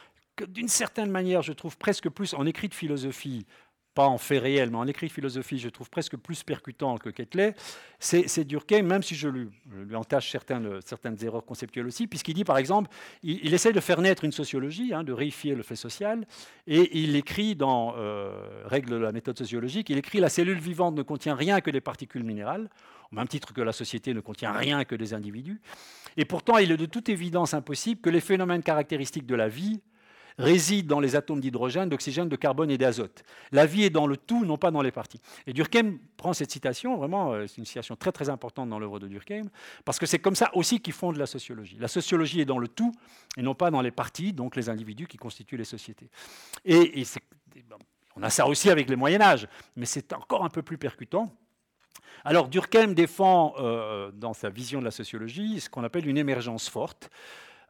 d'une certaine manière, je trouve presque plus en écrit de philosophie, pas en fait réel, mais en écrit philosophie, je trouve presque plus percutant que Ketley, c'est Durkheim, même si je lui, entache certaines, erreurs conceptuelles aussi, puisqu'il dit par exemple, il, essaie de faire naître une sociologie, hein, de réifier le fait social, et il écrit dans euh, Règles de la méthode sociologique, il écrit La cellule vivante ne contient rien que des particules minérales, au même titre que la société ne contient rien que des individus, et pourtant il est de toute évidence impossible que les phénomènes caractéristiques de la vie réside dans les atomes d'hydrogène, d'oxygène, de carbone et d'azote. La vie est dans le tout, non pas dans les parties. Et Durkheim prend cette citation, vraiment, euh, c'est une citation très très importante dans l'œuvre de Durkheim, parce que c'est comme ça aussi qu'il fonde la sociologie. La sociologie est dans le tout, et non pas dans les parties, donc les individus qui constituent les sociétés. Et, on a ça aussi avec les Moyen Âge, mais c'est encore un peu plus percutant. Alors Durkheim défend euh, dans sa vision de la sociologie ce qu'on appelle une émergence forte.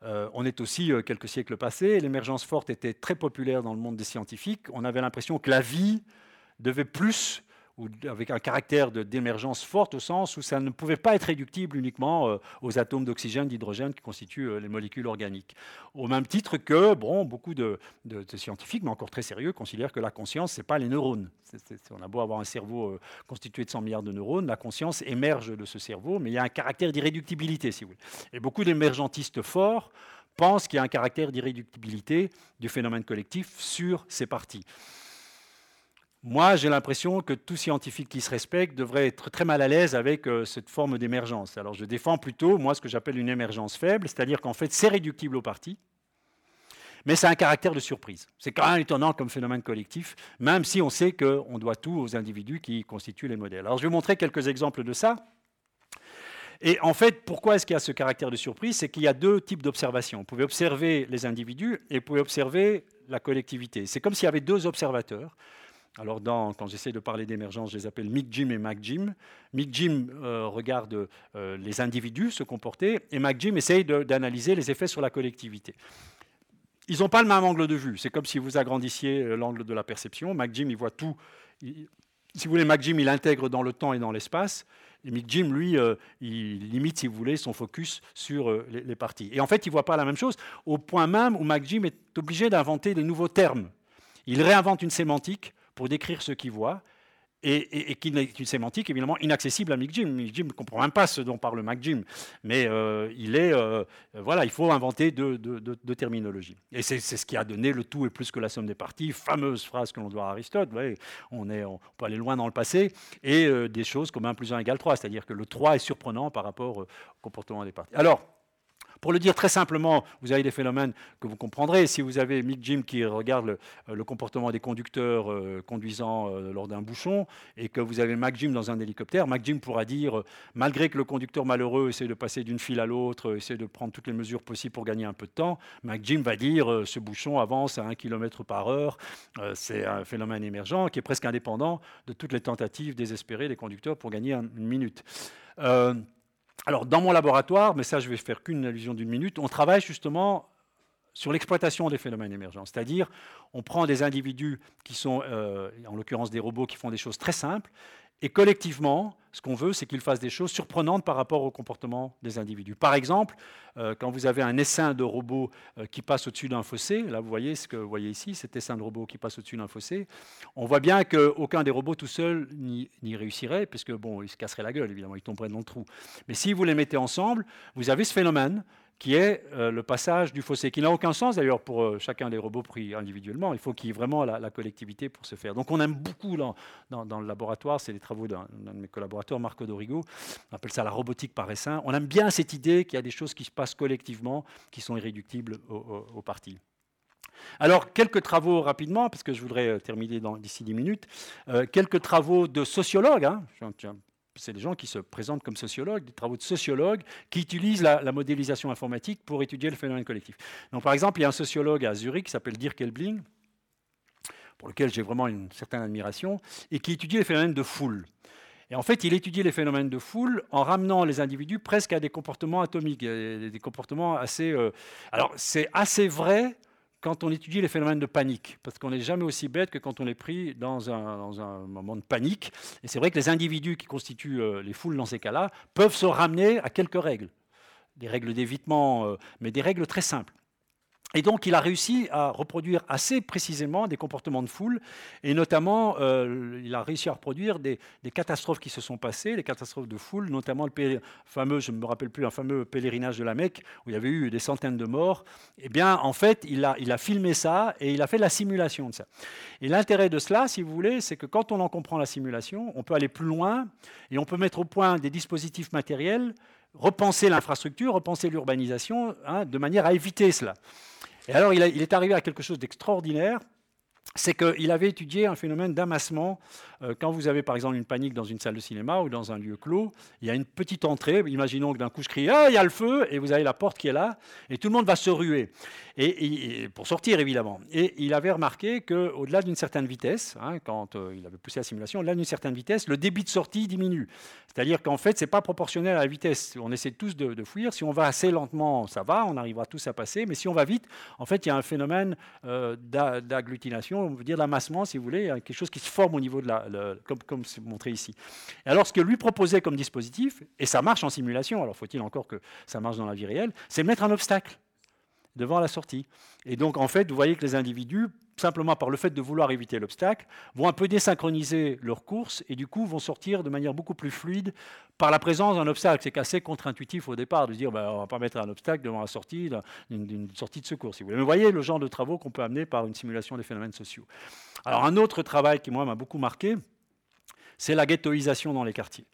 Euh, on est aussi euh, quelques siècles passés. L'émergence forte était très populaire dans le monde des scientifiques. On avait l'impression que la vie devait plus ou avec un caractère d'émergence forte au sens où ça ne pouvait pas être réductible uniquement euh, aux atomes d'oxygène, d'hydrogène qui constituent euh, les molécules organiques. Au même titre que bon, beaucoup de, scientifiques, mais encore très sérieux, considèrent que la conscience, ce n'est pas les neurones. on a beau avoir un cerveau euh, constitué de 100 milliards de neurones, la conscience émerge de ce cerveau, mais il y a un caractère d'irréductibilité, si vous voulez. Et beaucoup d'émergentistes forts pensent qu'il y a un caractère d'irréductibilité du phénomène collectif sur ces parties. Moi, j'ai l'impression que tout scientifique qui se respecte devrait être très mal à l'aise avec euh, cette forme d'émergence. Alors, je défends plutôt, moi, ce que j'appelle une émergence faible, c'est-à-dire qu'en fait, c'est réductible aux parties, mais c'est un caractère de surprise. C'est quand même étonnant comme phénomène collectif, même si on sait qu'on doit tout aux individus qui constituent les modèles. Alors, je vais vous montrer quelques exemples de ça. Et en fait, pourquoi est-ce qu'il y a ce caractère de surprise? C'est qu'il y a deux types d'observations. Vous pouvez observer les individus et vous pouvez observer la collectivité. C'est comme s'il y avait deux observateurs. Alors, quand j'essaie de parler d'émergence, je les appelle Mick Jim et Mac Jim. Mick Jim euh, regarde euh, les individus se comporter et Mac Jim essaye d'analyser les effets sur la collectivité. Ils n'ont pas le même angle de vue. C'est comme si vous agrandissiez euh, l'angle de la perception. Mac Jim, il voit tout. si vous voulez, Mac Jim, il intègre dans le temps et dans l'espace. Et Mick Jim, lui, il limite, si vous voulez, son focus sur les, parties. Et en fait, il ne voit pas la même chose, au point même où Mick Jim est obligé d'inventer des nouveaux termes. Il réinvente une sémantique pour décrire ce qu'il voit, et, qui est une sémantique évidemment inaccessible à Mick Jim. Ne comprend même pas ce dont parle Mac Jim, mais euh, il est, euh, voilà, il faut inventer de, de, terminologie. Et c'est ce qui a donné le tout et plus que la somme des parties, fameuse phrase que l'on doit à Aristote, on, peut aller loin dans le passé, et euh, des choses comme 1 plus 1 égale 3, c'est-à-dire que le 3 est surprenant par rapport au comportement des parties. Alors, pour le dire très simplement, vous avez des phénomènes que vous comprendrez. Si vous avez Mick Jim qui regarde le, euh, comportement des conducteurs euh, conduisant euh, lors d'un bouchon et que vous avez Mac Jim dans un hélicoptère, Mac Jim pourra dire, malgré que le conducteur malheureux essaie de passer d'une file à l'autre, essaie de prendre toutes les mesures possibles pour gagner un peu de temps, Mac Jim va dire, ce bouchon avance à 1 km par heure. C'est un phénomène émergent qui est presque indépendant de toutes les tentatives désespérées des conducteurs pour gagner une minute. Alors, dans mon laboratoire, mais ça, je vais faire qu'une allusion d'une minute, on travaille justement sur l'exploitation des phénomènes émergents. C'est-à-dire, on prend des individus qui sont, euh, en l'occurrence des robots, qui font des choses très simples, et collectivement, ce qu'on veut, c'est qu'ils fassent des choses surprenantes par rapport au comportement des individus. Par exemple, euh, quand vous avez un essaim de robot euh, qui passe au-dessus d'un fossé, là vous voyez ce que vous voyez ici, cet essaim de robot qui passe au-dessus d'un fossé, on voit bien qu'aucun des robots tout seul n'y réussirait, puisque bon, il se casserait la gueule, évidemment, il tomberait dans le trou. Mais si vous les mettez ensemble, vous avez ce phénomène qui est euh, le passage du fossé, qui n'a aucun sens d'ailleurs pour euh, chacun des robots pris individuellement. Il faut qu'il y ait vraiment la, collectivité pour se faire. Donc on aime beaucoup dans, le laboratoire, c'est les travaux d'un de mes collaborateurs, Marco Dorigo, on appelle ça la robotique par essaim. On aime bien cette idée qu'il y a des choses qui se passent collectivement, qui sont irréductibles aux, parties. Alors, quelques travaux rapidement, parce que je voudrais euh, terminer d'ici 10 minutes. quelques travaux de sociologues. Hein, c'est des gens qui se présentent comme sociologues, des travaux de sociologues qui utilisent la, modélisation informatique pour étudier le phénomène collectif. Donc, par exemple, il y a un sociologue à Zurich qui s'appelle Dirk Elbling, pour lequel j'ai vraiment une certaine admiration, et qui étudie les phénomènes de foule. Et en fait, il étudie les phénomènes de foule en ramenant les individus presque à des comportements atomiques, des comportements assez... Euh, alors, c'est assez vrai quand on étudie les phénomènes de panique, parce qu'on n'est jamais aussi bête que quand on est pris dans un, moment de panique. Et c'est vrai que les individus qui constituent euh, les foules dans ces cas-là peuvent se ramener à quelques règles, des règles d'évitement, euh, mais des règles très simples. Et donc, il a réussi à reproduire assez précisément des comportements de foule, et notamment, euh, il a réussi à reproduire des, catastrophes qui se sont passées, des catastrophes de foule, notamment le fameux, je ne me rappelle plus, un fameux pèlerinage de la Mecque, où il y avait eu des centaines de morts. Eh bien, en fait, il a, il a filmé ça, et il a fait la simulation de ça. Et l'intérêt de cela, si vous voulez, c'est que quand on en comprend la simulation, on peut aller plus loin, et on peut mettre au point des dispositifs matériels, repenser l'infrastructure, repenser l'urbanisation, hein, de manière à éviter cela. Et alors, il, est arrivé à quelque chose d'extraordinaire, c'est qu'il avait étudié un phénomène d'amassement. Euh, quand vous avez par exemple une panique dans une salle de cinéma ou dans un lieu clos, il y a une petite entrée. Imaginons que d'un coup je crie Ah, il y a le feu Et vous avez la porte qui est là, et tout le monde va se ruer. Et, pour sortir évidemment. Et il avait remarqué qu'au-delà d'une certaine vitesse, hein, quand euh, il avait poussé la simulation, au-delà d'une certaine vitesse, le débit de sortie diminue. C'est-à-dire qu'en fait, ce n'est pas proportionnel à la vitesse. On essaie tous de, fuir. Si on va assez lentement, ça va, on arrivera tous à passer. Mais si on va vite, en fait, il y a un phénomène euh, d'agglutination, on veut dire l'amassement, si vous voulez, quelque chose qui se forme au niveau de la, comme, comme c'est montré ici. Et alors, ce que lui proposait comme dispositif, et ça marche en simulation, alors faut-il encore que ça marche dans la vie réelle, c'est mettre un obstacle devant la sortie. Et donc, en fait, vous voyez que les individus, simplement par le fait de vouloir éviter l'obstacle, vont un peu désynchroniser leur course et du coup vont sortir de manière beaucoup plus fluide par la présence d'un obstacle. C'est assez contre-intuitif au départ de dire ben, on ne va pas mettre un obstacle devant la sortie d'une sortie de secours. Si vous, voulez. Mais vous voyez le genre de travaux qu'on peut amener par une simulation des phénomènes sociaux. Alors un autre travail qui moi m'a beaucoup marqué, c'est la ghettoisation dans les quartiers.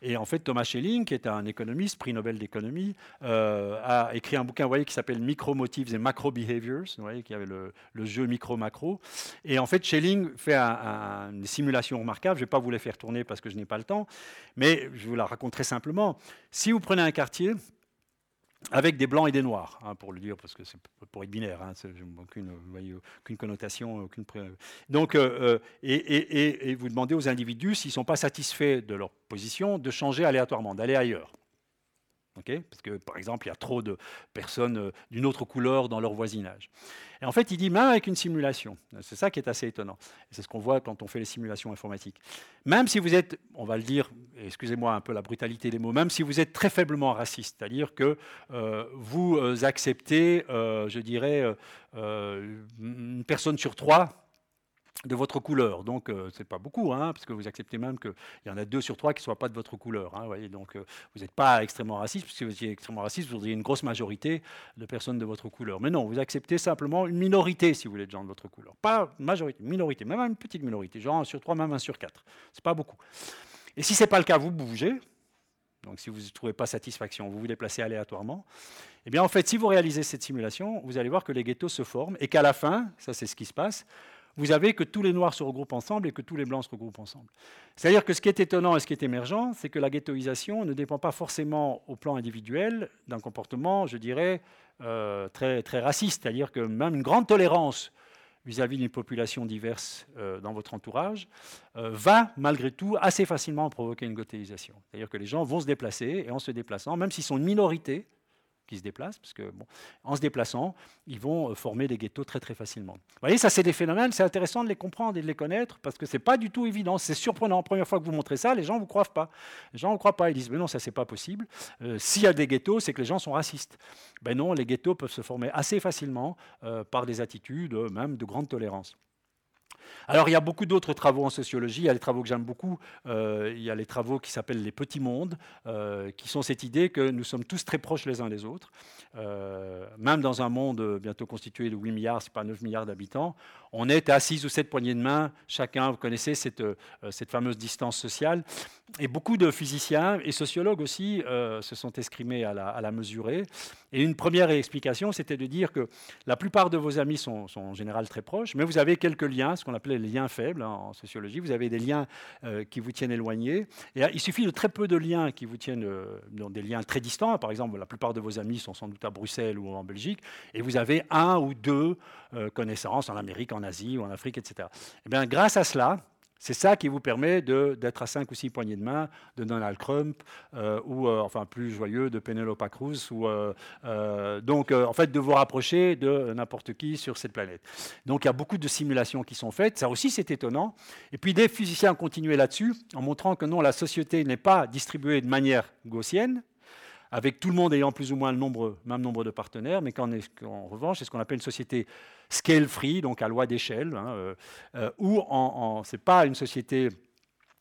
Et en fait, Thomas Schelling, qui est un économiste, prix Nobel d'économie, euh, a écrit un bouquin vous voyez, qui s'appelle Micro-Motives et Macro-Behaviors, vous voyez, qui avait le, jeu micro-macro. Et en fait, Schelling fait une simulation remarquable. Je ne vais pas vous les faire tourner parce que je n'ai pas le temps, mais je vous la raconte très simplement. Si vous prenez un quartier, avec des blancs et des noirs, hein, pour le dire, parce que c'est pour être binaire, hein, aucune, connotation, aucune. Donc, euh, euh, et, vous demandez aux individus, s'ils ne sont pas satisfaits de leur position, de changer aléatoirement, d'aller ailleurs. Parce que, par exemple, il y a trop de personnes euh, d'une autre couleur dans leur voisinage. Et en fait, il dit même avec une simulation, c'est ça qui est assez étonnant. C'est ce qu'on voit quand on fait les simulations informatiques. Même si vous êtes, on va le dire, excusez-moi un peu la brutalité des mots, même si vous êtes très faiblement raciste, c'est-à-dire que euh, vous euh, acceptez, je dirais, une personne sur trois de votre couleur. Donc, euh, ce n'est pas beaucoup, hein, parce que vous acceptez même qu'il y en a deux sur trois qui ne soient pas de votre couleur. Hein, voyez, donc, euh, vous n'êtes pas extrêmement raciste, parce que si vous étiez extrêmement raciste, vous auriez une grosse majorité de personnes de votre couleur. Mais non, vous acceptez simplement une minorité, si vous voulez, de gens de votre couleur. Pas majorité, minorité, même une petite minorité, genre un sur trois, même un sur quatre. Ce n'est pas beaucoup. Et si ce n'est pas le cas, vous bougez. Donc, si vous ne trouvez pas satisfaction, vous vous déplacez aléatoirement. Eh bien, en fait, si vous réalisez cette simulation, vous allez voir que les ghettos se forment et qu'à la fin, ça c'est ce qui se passe, vous avez que tous les noirs se regroupent ensemble et que tous les blancs se regroupent ensemble. C'est-à-dire que ce qui est étonnant et ce qui est émergent, c'est que la ghettoisation ne dépend pas forcément au plan individuel d'un comportement, je dirais, euh, très, très raciste. C'est-à-dire que même une grande tolérance vis-à-vis d'une population diverse euh, dans votre entourage, euh, va malgré tout assez facilement provoquer une ghettoisation. C'est-à-dire que les gens vont se déplacer et en se déplaçant, même s'ils sont une minorité, qui se déplacent, parce que bon, en se déplaçant, ils vont euh, former des ghettos très très facilement. Vous voyez, ça c'est des phénomènes, c'est intéressant de les comprendre et de les connaître, parce que c'est pas du tout évident, c'est surprenant. La première fois que vous montrez ça, les gens ne vous croient pas. Les gens ne croient pas, ils disent, mais non, ça c'est pas possible. Euh, s'il y a des ghettos, c'est que les gens sont racistes. Ben non, les ghettos peuvent se former assez facilement euh, par des attitudes, même de grande tolérance. Alors il y a beaucoup d'autres travaux en sociologie, il y a des travaux que j'aime beaucoup, euh, il y a les travaux qui s'appellent les petits mondes, euh, qui sont cette idée que nous sommes tous très proches les uns des autres, euh, même dans un monde bientôt constitué de 8 milliards, c'est pas 9 milliards d'habitants, on est à 6 ou 7 poignées de main, chacun, vous connaissez cette, cette fameuse distance sociale, et beaucoup de physiciens et sociologues aussi se sont escrimés à la, à la, mesurer, et une première explication, c'était de dire que la plupart de vos amis sont, sont en général très proches, mais vous avez quelques liens, ce qu'on appelait les liens faibles hein, en sociologie. Vous avez des liens euh, qui vous tiennent éloignés. Et euh, il suffit de très peu de liens qui vous tiennent, euh, des liens très distants. Par exemple, la plupart de vos amis sont sans doute à Bruxelles ou en Belgique, et vous avez un ou deux connaissances en Amérique, en Asie ou en Afrique, etc. Et eh bien, grâce à cela, c'est ça qui vous permet d'être à cinq ou six poignées de main de Donald Trump euh, ou, euh, enfin plus joyeux, de Penelope Cruz. Ou, euh, donc, en fait, de vous rapprocher de n'importe qui sur cette planète. Donc, il y a beaucoup de simulations qui sont faites. Ça aussi, c'est étonnant. Et puis, des physiciens ont continué là-dessus en montrant que non, la société n'est pas distribuée de manière gaussienne, avec tout le monde ayant plus ou moins le même nombre de partenaires, mais qu'en, revanche, c'est ce qu'on appelle une société scale-free, donc à loi d'échelle, hein, euh, euh, où ce n'est pas une société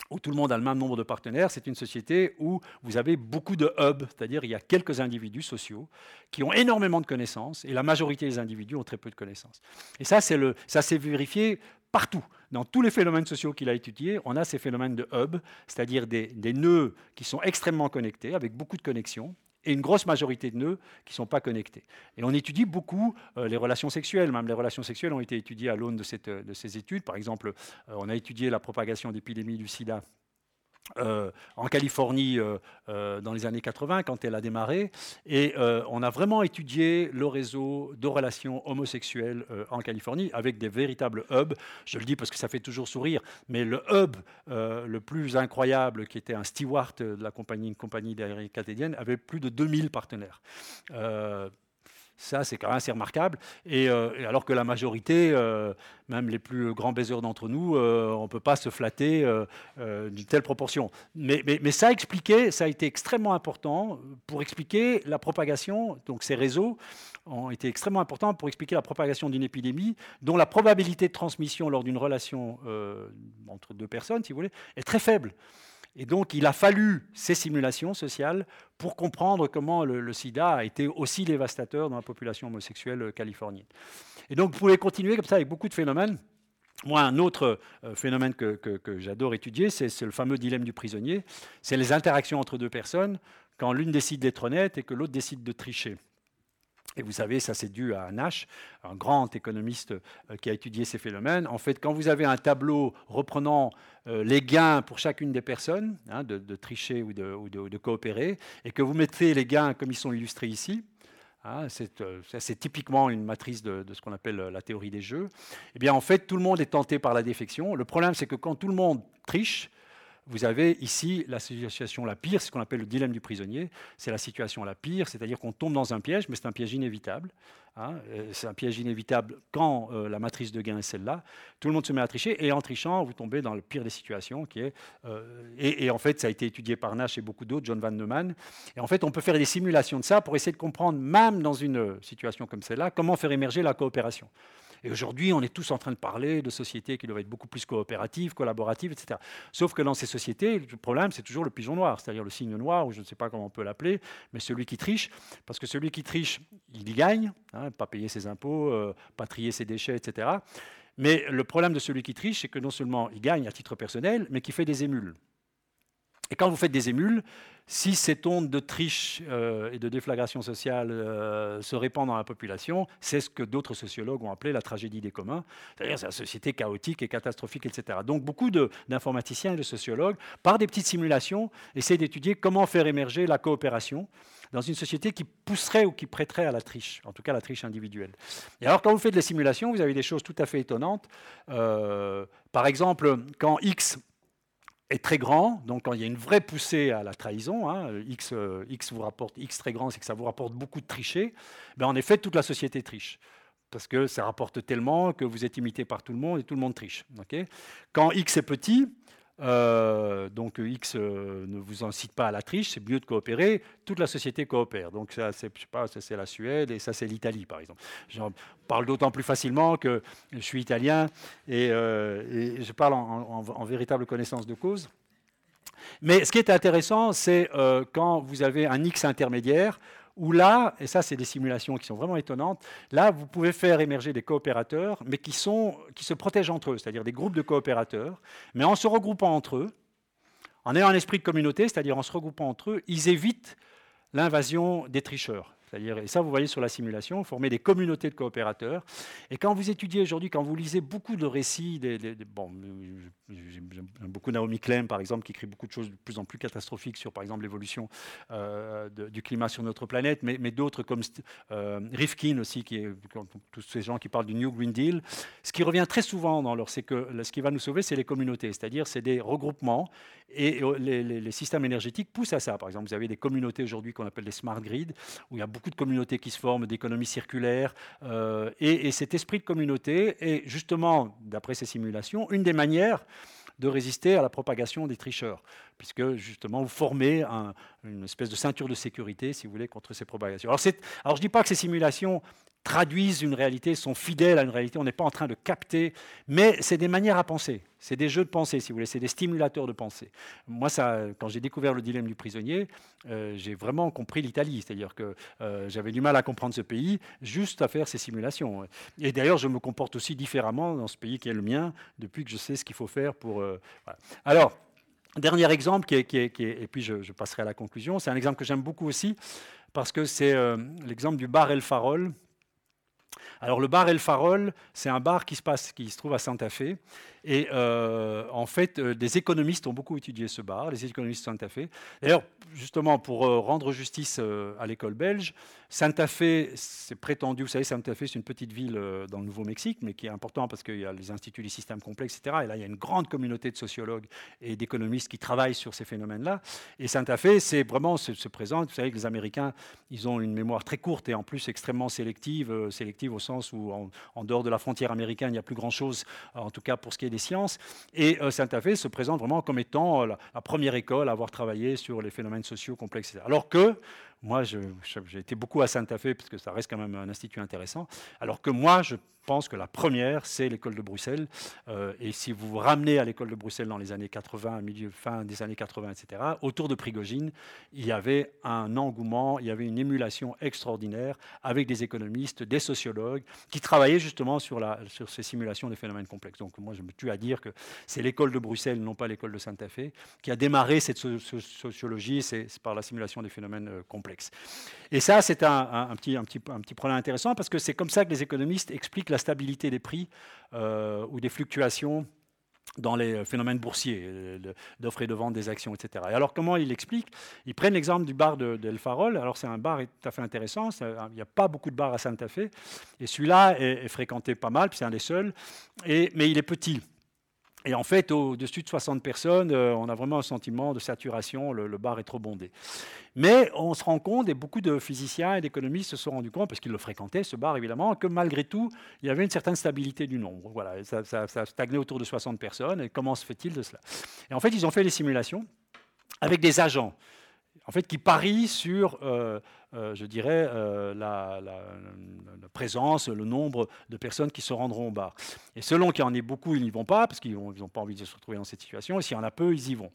où tout le monde a le même nombre de partenaires, c'est une société où vous avez beaucoup de hubs, c'est-à-dire il y a quelques individus sociaux qui ont énormément de connaissances et la majorité des individus ont très peu de connaissances. Et ça, c'est le, ça s'est vérifié partout. Dans tous les phénomènes sociaux qu'il a étudiés, on a ces phénomènes de hub, c'est-à-dire des, nœuds qui sont extrêmement connectés, avec beaucoup de connexions, et une grosse majorité de nœuds qui ne sont pas connectés. Et on étudie beaucoup euh, les relations sexuelles. Même les relations sexuelles ont été étudiées à l'aune de, de, ces études. Par exemple, euh, on a étudié la propagation d'épidémies du sida euh, en Californie euh, euh, dans les années 80 quand elle a démarré et on a vraiment étudié le réseau de relations homosexuelles en Californie avec des véritables hubs. Je le dis parce que ça fait toujours sourire, mais le hub le plus incroyable qui était un steward de la compagnie, une compagnie d'aérien canadienne avait plus de 2000 partenaires. Ça, c'est quand même assez remarquable. Et, euh, alors que la majorité, euh, même les plus grands baiseurs d'entre nous, euh, on ne peut pas se flatter d'une telle proportion. Mais, ça expliqué, ça a été extrêmement important pour expliquer la propagation. Donc ces réseaux ont été extrêmement importants pour expliquer la propagation d'une épidémie dont la probabilité de transmission lors d'une relation entre deux personnes, si vous voulez, est très faible. Et donc, il a fallu ces simulations sociales pour comprendre comment le, sida a été aussi dévastateur dans la population homosexuelle californienne. Et donc, vous pouvez continuer comme ça avec beaucoup de phénomènes. Moi, un autre euh, phénomène que, j'adore étudier, c'est le fameux dilemme du prisonnier. C'est les interactions entre deux personnes quand l'une décide d'être honnête et que l'autre décide de tricher. Et vous savez, ça c'est dû à Nash, un grand économiste euh, qui a étudié ces phénomènes. En fait, quand vous avez un tableau reprenant euh, les gains pour chacune des personnes, hein, de, tricher ou, de, coopérer, et que vous mettez les gains comme ils sont illustrés ici, hein, euh, c'est typiquement une matrice de, ce qu'on appelle la théorie des jeux, eh bien en fait tout le monde est tenté par la défection. Le problème c'est que quand tout le monde triche, vous avez ici la situation la pire, ce qu'on appelle le dilemme du prisonnier. C'est la situation la pire, c'est-à-dire qu'on tombe dans un piège, mais c'est un piège inévitable. Hein. Euh, c'est un piège inévitable quand euh, la matrice de gain est celle-là. Tout le monde se met à tricher, et en trichant, vous tombez dans le pire des situations, qui est. Euh, et, en fait, ça a été étudié par Nash et beaucoup d'autres, John Van Neumann. Et en fait, on peut faire des simulations de ça pour essayer de comprendre, même dans une situation comme celle-là, comment faire émerger la coopération. Et aujourd'hui, on est tous en train de parler de sociétés qui doivent être beaucoup plus coopératives, collaboratives, etc. Sauf que dans ces sociétés, le problème, c'est toujours le pigeon noir, c'est-à-dire le signe noir, ou je ne sais pas comment on peut l'appeler, mais celui qui triche, parce que celui qui triche, il y gagne, hein, pas payer ses impôts, euh, pas trier ses déchets, etc. Mais le problème de celui qui triche, c'est que non seulement il gagne à titre personnel, mais qu'il fait des émules. Et quand vous faites des émules, si cette onde de triche euh, et de déflagration sociale euh, se répand dans la population, c'est ce que d'autres sociologues ont appelé la tragédie des communs, c'est-à-dire la société chaotique et catastrophique, etc. Donc beaucoup d'informaticiens et de sociologues, par des petites simulations, essaient d'étudier comment faire émerger la coopération dans une société qui pousserait ou qui prêterait à la triche, en tout cas la triche individuelle. Et alors quand vous faites des simulations, vous avez des choses tout à fait étonnantes. Euh, par exemple, quand X est très grand, donc quand il y a une vraie poussée à la trahison, hein, X, euh, X vous rapporte X très grand, c'est que ça vous rapporte beaucoup de tricher, ben en effet, toute la société triche. Parce que ça rapporte tellement que vous êtes imité par tout le monde et tout le monde triche. quand X est petit, euh, donc X euh, ne vous incite pas à la triche, c'est mieux de coopérer. Toute la société coopère. Donc ça, c'est, sais pas, c'est la Suède et ça c'est l'Italie, par exemple. J'en parle d'autant plus facilement que je suis italien et, euh, je parle en, véritable connaissance de cause. Mais ce qui est intéressant, c'est quand vous avez un X intermédiaire où là, et ça c'est des simulations qui sont vraiment étonnantes, là vous pouvez faire émerger des coopérateurs, mais qui, sont, qui se protègent entre eux, c'est-à-dire des groupes de coopérateurs, mais en se regroupant entre eux, en ayant un esprit de communauté, c'est-à-dire en se regroupant entre eux, ils évitent l'invasion des tricheurs. C'est-à-dire, et ça, vous voyez sur la simulation, former des communautés de coopérateurs. Et quand vous étudiez aujourd'hui, quand vous lisez beaucoup de récits, bon, j'aime beaucoup Naomi Klein, par exemple, qui écrit beaucoup de choses de plus en plus catastrophiques sur, par exemple, l'évolution euh, du climat sur notre planète, mais, d'autres comme euh, Rifkin aussi, qui est, tous ces gens qui parlent du New Green Deal. Ce qui revient très souvent dans leur, c'est que ce qui va nous sauver, c'est les communautés, c'est-à-dire c'est des regroupements et les, les, systèmes énergétiques poussent à ça. Par exemple, vous avez des communautés aujourd'hui qu'on appelle des smart grids, où il y a beaucoup de communautés qui se forment, d'économies circulaires, euh, et, cet esprit de communauté est justement, d'après ces simulations, une des manières de résister à la propagation des tricheurs, puisque justement vous formez une espèce de ceinture de sécurité, si vous voulez, contre ces propagations. Alors, je ne dis pas que ces simulations traduisent une réalité, sont fidèles à une réalité. On n'est pas en train de capter, mais c'est des manières à penser. C'est des jeux de pensée, si vous voulez. C'est des stimulateurs de pensée. Moi, ça, quand j'ai découvert le dilemme du prisonnier, euh, j'ai vraiment compris l'Italie. C'est-à-dire que euh, j'avais du mal à comprendre ce pays juste à faire ces simulations. Et d'ailleurs, je me comporte aussi différemment dans ce pays qui est le mien depuis que je sais ce qu'il faut faire pour. Euh, Alors. Dernier exemple, et puis je, passerai à la conclusion, c'est un exemple que j'aime beaucoup aussi, parce que c'est l'exemple du bar El Farol, alors le bar El Farol, c'est un bar qui se, qui se trouve à Santa Fe. Et euh, en fait, euh, des économistes ont beaucoup étudié ce bar, les économistes de Santa Fe. D'ailleurs, justement, pour euh, rendre justice à l'école belge, Santa Fe, c'est prétendu, vous savez, Santa Fe, c'est une petite ville dans le Nouveau-Mexique, mais qui est important parce qu'il y a les instituts des systèmes complexes, etc. Et là, il y a une grande communauté de sociologues et d'économistes qui travaillent sur ces phénomènes-là. Et Santa Fe, c'est vraiment, se, se présente, vous savez que les Américains, ils ont une mémoire très courte et en plus extrêmement sélective, sélective au sens où en, dehors de la frontière américaine, il n'y a plus grand-chose, en tout cas pour ce qui est des sciences. Et euh, Santa Fe se présente vraiment comme étant euh, la, première école à avoir travaillé sur les phénomènes sociaux complexes. Alors que moi, j'ai été beaucoup à Santa Fe, parce que ça reste quand même un institut intéressant, alors que moi, je pense que la première, c'est l'école de Bruxelles. Euh, et si vous vous ramenez à l'école de Bruxelles dans les années 80, milieu, fin des années 80, etc., autour de Prigogine, il y avait un engouement, il y avait une émulation extraordinaire avec des économistes, des sociologues, qui travaillaient justement sur, ces simulations des phénomènes complexes. Donc moi, je me tue à dire que c'est l'école de Bruxelles, non pas l'école de Santa Fe, qui a démarré cette sociologie, c'est par la simulation des phénomènes euh, Et ça, c'est un, petit, un, petit, un petit problème intéressant, parce que c'est comme ça que les économistes expliquent la stabilité des prix euh, ou des fluctuations dans les phénomènes boursiers, euh, d'offres et de vente des actions, etc. Et alors, comment il explique Ils prennent l'exemple du bar d'El Farol. Alors, c'est un bar tout à fait intéressant. Il n'y a pas beaucoup de bars à Santa Fe. Et celui-là est, fréquenté pas mal, puis c'est un des seuls. Et, mais il est petit. Et en fait, au-dessus de 60 personnes, euh, on a vraiment un sentiment de saturation, le, bar est trop bondé. Mais on se rend compte, et beaucoup de physiciens et d'économistes se sont rendus compte, parce qu'ils le fréquentaient, ce bar évidemment, que malgré tout, il y avait une certaine stabilité du nombre. Voilà, ça, stagnait autour de 60 personnes, et comment se fait-il de cela? Et en fait, ils ont fait des simulations avec des agents en fait, qui parient sur, euh, euh, je dirais, euh, la, présence, le nombre de personnes qui se rendront au bar. Et selon qu'il y en ait beaucoup, ils n'y vont pas, parce qu'ils n'ont pas envie de se retrouver dans cette situation, et s'il y en a peu, ils y vont.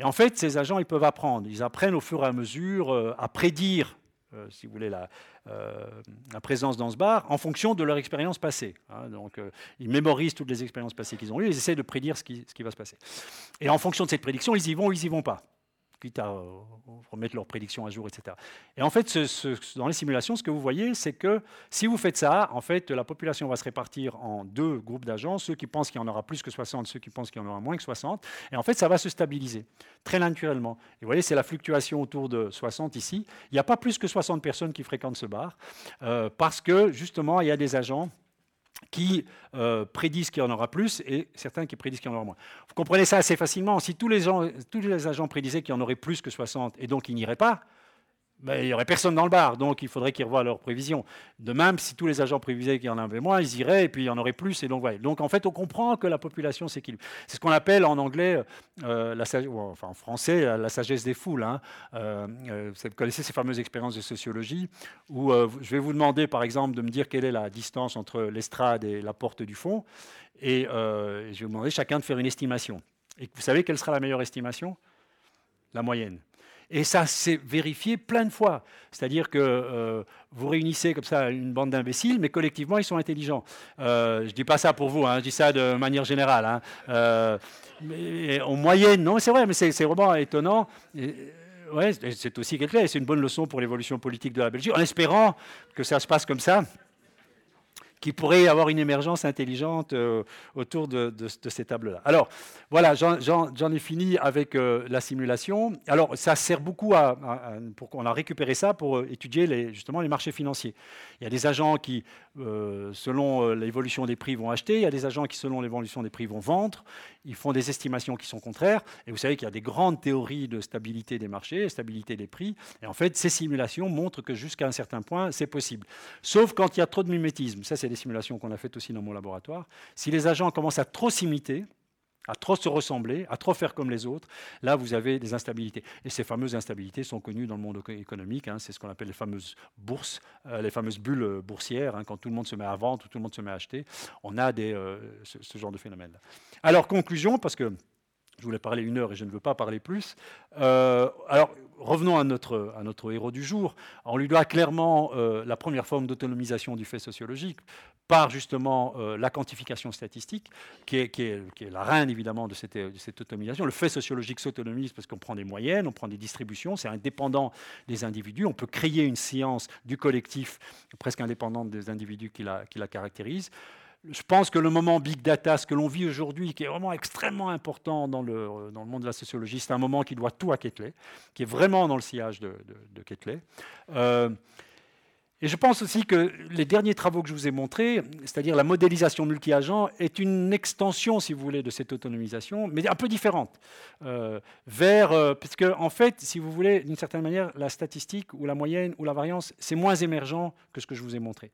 Et en fait, ces agents, ils peuvent apprendre. Ils apprennent au fur et à mesure à prédire si vous voulez, la, présence dans ce bar en fonction de leur expérience passée. Hein. donc, ils mémorisent toutes les expériences passées qu'ils ont eues, ils essaient de prédire ce qui, ce qui, va se passer. Et en fonction de cette prédiction, ils y vont ou ils n'y vont pas quitte à euh, remettre leurs prédictions à jour, etc. Et en fait, dans les simulations, ce que vous voyez, c'est que si vous faites ça, en fait, la population va se répartir en deux groupes d'agents, ceux qui pensent qu'il y en aura plus que 60, ceux qui pensent qu'il y en aura moins que 60, et en fait, ça va se stabiliser très naturellement. Et vous voyez, c'est la fluctuation autour de 60 ici. Il n'y a pas plus que 60 personnes qui fréquentent ce bar, euh, parce que justement, il y a des agents qui euh, prédisent qu'il y en aura plus et certains qui prédisent qu'il y en aura moins. Vous comprenez ça assez facilement. Si tous les, agents prédisaient qu'il y en aurait plus que 60 et donc ils n'iraient pas, ben, il n'y aurait personne dans le bar, donc il faudrait qu'ils revoient leurs prévisions. De même, si tous les agents prévisaient qu'il y en avait moins, ils iraient, et puis il y en aurait plus. Et donc, en fait, on comprend que la population s'équilibre. C'est ce qu'on appelle en anglais, euh, la, enfin en français, la sagesse des foules. Hein. Euh, euh, vous connaissez ces fameuses expériences de sociologie, où je vais vous demander, par exemple, de me dire quelle est la distance entre l'estrade et la porte du fond, et je vais vous demander chacun de faire une estimation. Et vous savez quelle sera la meilleure estimation? La moyenne. Et ça s'est vérifié plein de fois. C'est-à-dire que euh, vous réunissez comme ça une bande d'imbéciles, mais collectivement, ils sont intelligents. Euh, je ne dis pas ça pour vous, hein, je dis ça de manière générale. Hein. Euh, en moyenne, non, c'est vrai, mais c'est vraiment étonnant. ouais, c'est aussi quelque c'est une bonne leçon pour l'évolution politique de la Belgique, en espérant que ça se passe comme ça qui pourrait avoir une émergence intelligente euh, autour de, ces tables-là. Alors, voilà, j'en ai fini avec euh, la simulation. Alors, ça sert beaucoup à, pour qu'on a récupéré ça pour euh, étudier justement les marchés financiers. Il y a des agents qui, selon l'évolution des prix, vont acheter. Il y a des agents qui, selon l'évolution des prix, vont vendre. Ils font des estimations qui sont contraires. Et vous savez qu'il y a des grandes théories de stabilité des marchés, stabilité des prix. Et en fait, ces simulations montrent que jusqu'à un certain point, c'est possible. Sauf quand il y a trop de mimétisme. Ça, c'est des simulations qu'on a faites aussi dans mon laboratoire. Si les agents commencent à trop s'imiter, à trop se ressembler, à trop faire comme les autres, là vous avez des instabilités. Et ces fameuses instabilités sont connues dans le monde économique, hein. c'est ce qu'on appelle les fameuses bourses, euh, les fameuses bulles boursières, hein. quand tout le monde se met à vendre, tout le monde se met à acheter, on a euh, ce, genre de phénomène. Alors conclusion, parce que je voulais parler une heure et je ne veux pas parler plus. Euh, alors, revenons à notre, héros du jour. On lui doit clairement euh, la première forme d'autonomisation du fait sociologique par justement euh, la quantification statistique, qui est, la reine évidemment de cette, de autonomisation. Le fait sociologique s'autonomise parce qu'on prend des moyennes, on prend des distributions, c'est indépendant des individus. On peut créer une science du collectif presque indépendante des individus qui la, qui la caractérisent je pense que le moment big data, ce que l'on vit aujourd'hui, qui est vraiment extrêmement important dans le, monde de la sociologie, c'est un moment qui doit tout à Ketley, qui est vraiment dans le sillage de, de, Ketley. Et je pense aussi que les derniers travaux que je vous ai montrés, c'est-à-dire la modélisation multi-agent, est une extension, si vous voulez, de cette autonomisation, mais un peu différente. Euh, euh, parce que, en fait, si vous voulez, d'une certaine manière, la statistique ou la moyenne ou la variance, c'est moins émergent que ce que je vous ai montré.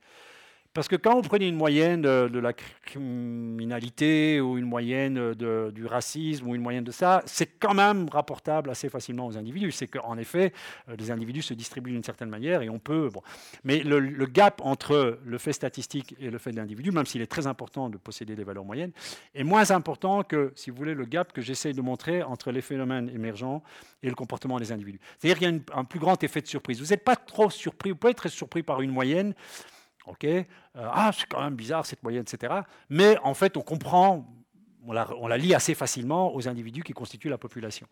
Parce que quand vous prenez une moyenne de, la criminalité ou une moyenne du racisme ou une moyenne de ça, c'est quand même rapportable assez facilement aux individus. C'est qu'en effet, euh, les individus se distribuent d'une certaine manière et on peut. Mais le, gap entre le fait statistique et le fait de l'individu, même s'il est très important de posséder des valeurs moyennes, est moins important que, si vous voulez, le gap que j'essaie de montrer entre les phénomènes émergents et le comportement des individus. C'est-à-dire qu'il y a un plus grand effet de surprise. Vous n'êtes pas trop surpris, vous pouvez être surpris par une moyenne. OK euh, Ah, c'est quand même bizarre cette moyenne, etc. Mais en fait, on comprend, on la, lit assez facilement aux individus qui constituent la population.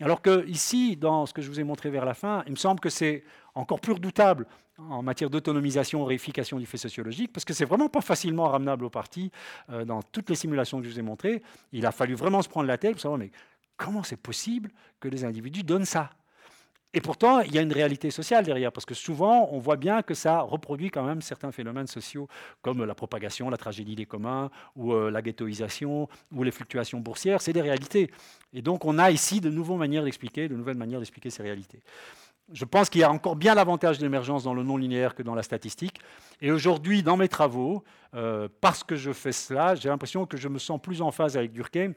Alors que ici, dans ce que je vous ai montré vers la fin, il me semble que c'est encore plus redoutable en matière d'autonomisation, réification du fait sociologique, parce que c'est vraiment pas facilement ramenable au parti euh, dans toutes les simulations que je vous ai montrées. Il a fallu vraiment se prendre la tête pour savoir, mais comment c'est possible que les individus donnent ça? Et pourtant, il y a une réalité sociale derrière, parce que souvent, on voit bien que ça reproduit quand même certains phénomènes sociaux, comme la propagation, la tragédie des communs, ou euh, la ghettoisation, ou les fluctuations boursières. C'est des réalités. Et donc, on a ici de nouvelles manières d'expliquer, de nouvelles manières d'expliquer ces réalités. Je pense qu'il y a encore bien l'avantage de l'émergence dans le non linéaire que dans la statistique. Et aujourd'hui, dans mes travaux, euh, parce que je fais cela, j'ai l'impression que je me sens plus en phase avec Durkheim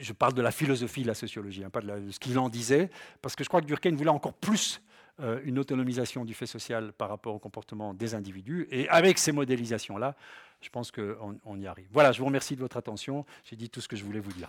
je parle de la philosophie de la sociologie, hein, pas de, ce qu'il en disait, parce que je crois que Durkheim voulait encore plus euh, une autonomisation du fait social par rapport au comportement des individus. Et avec ces modélisations-là, je pense qu'on on y arrive. Voilà, je vous remercie de votre attention. J'ai dit tout ce que je voulais vous dire.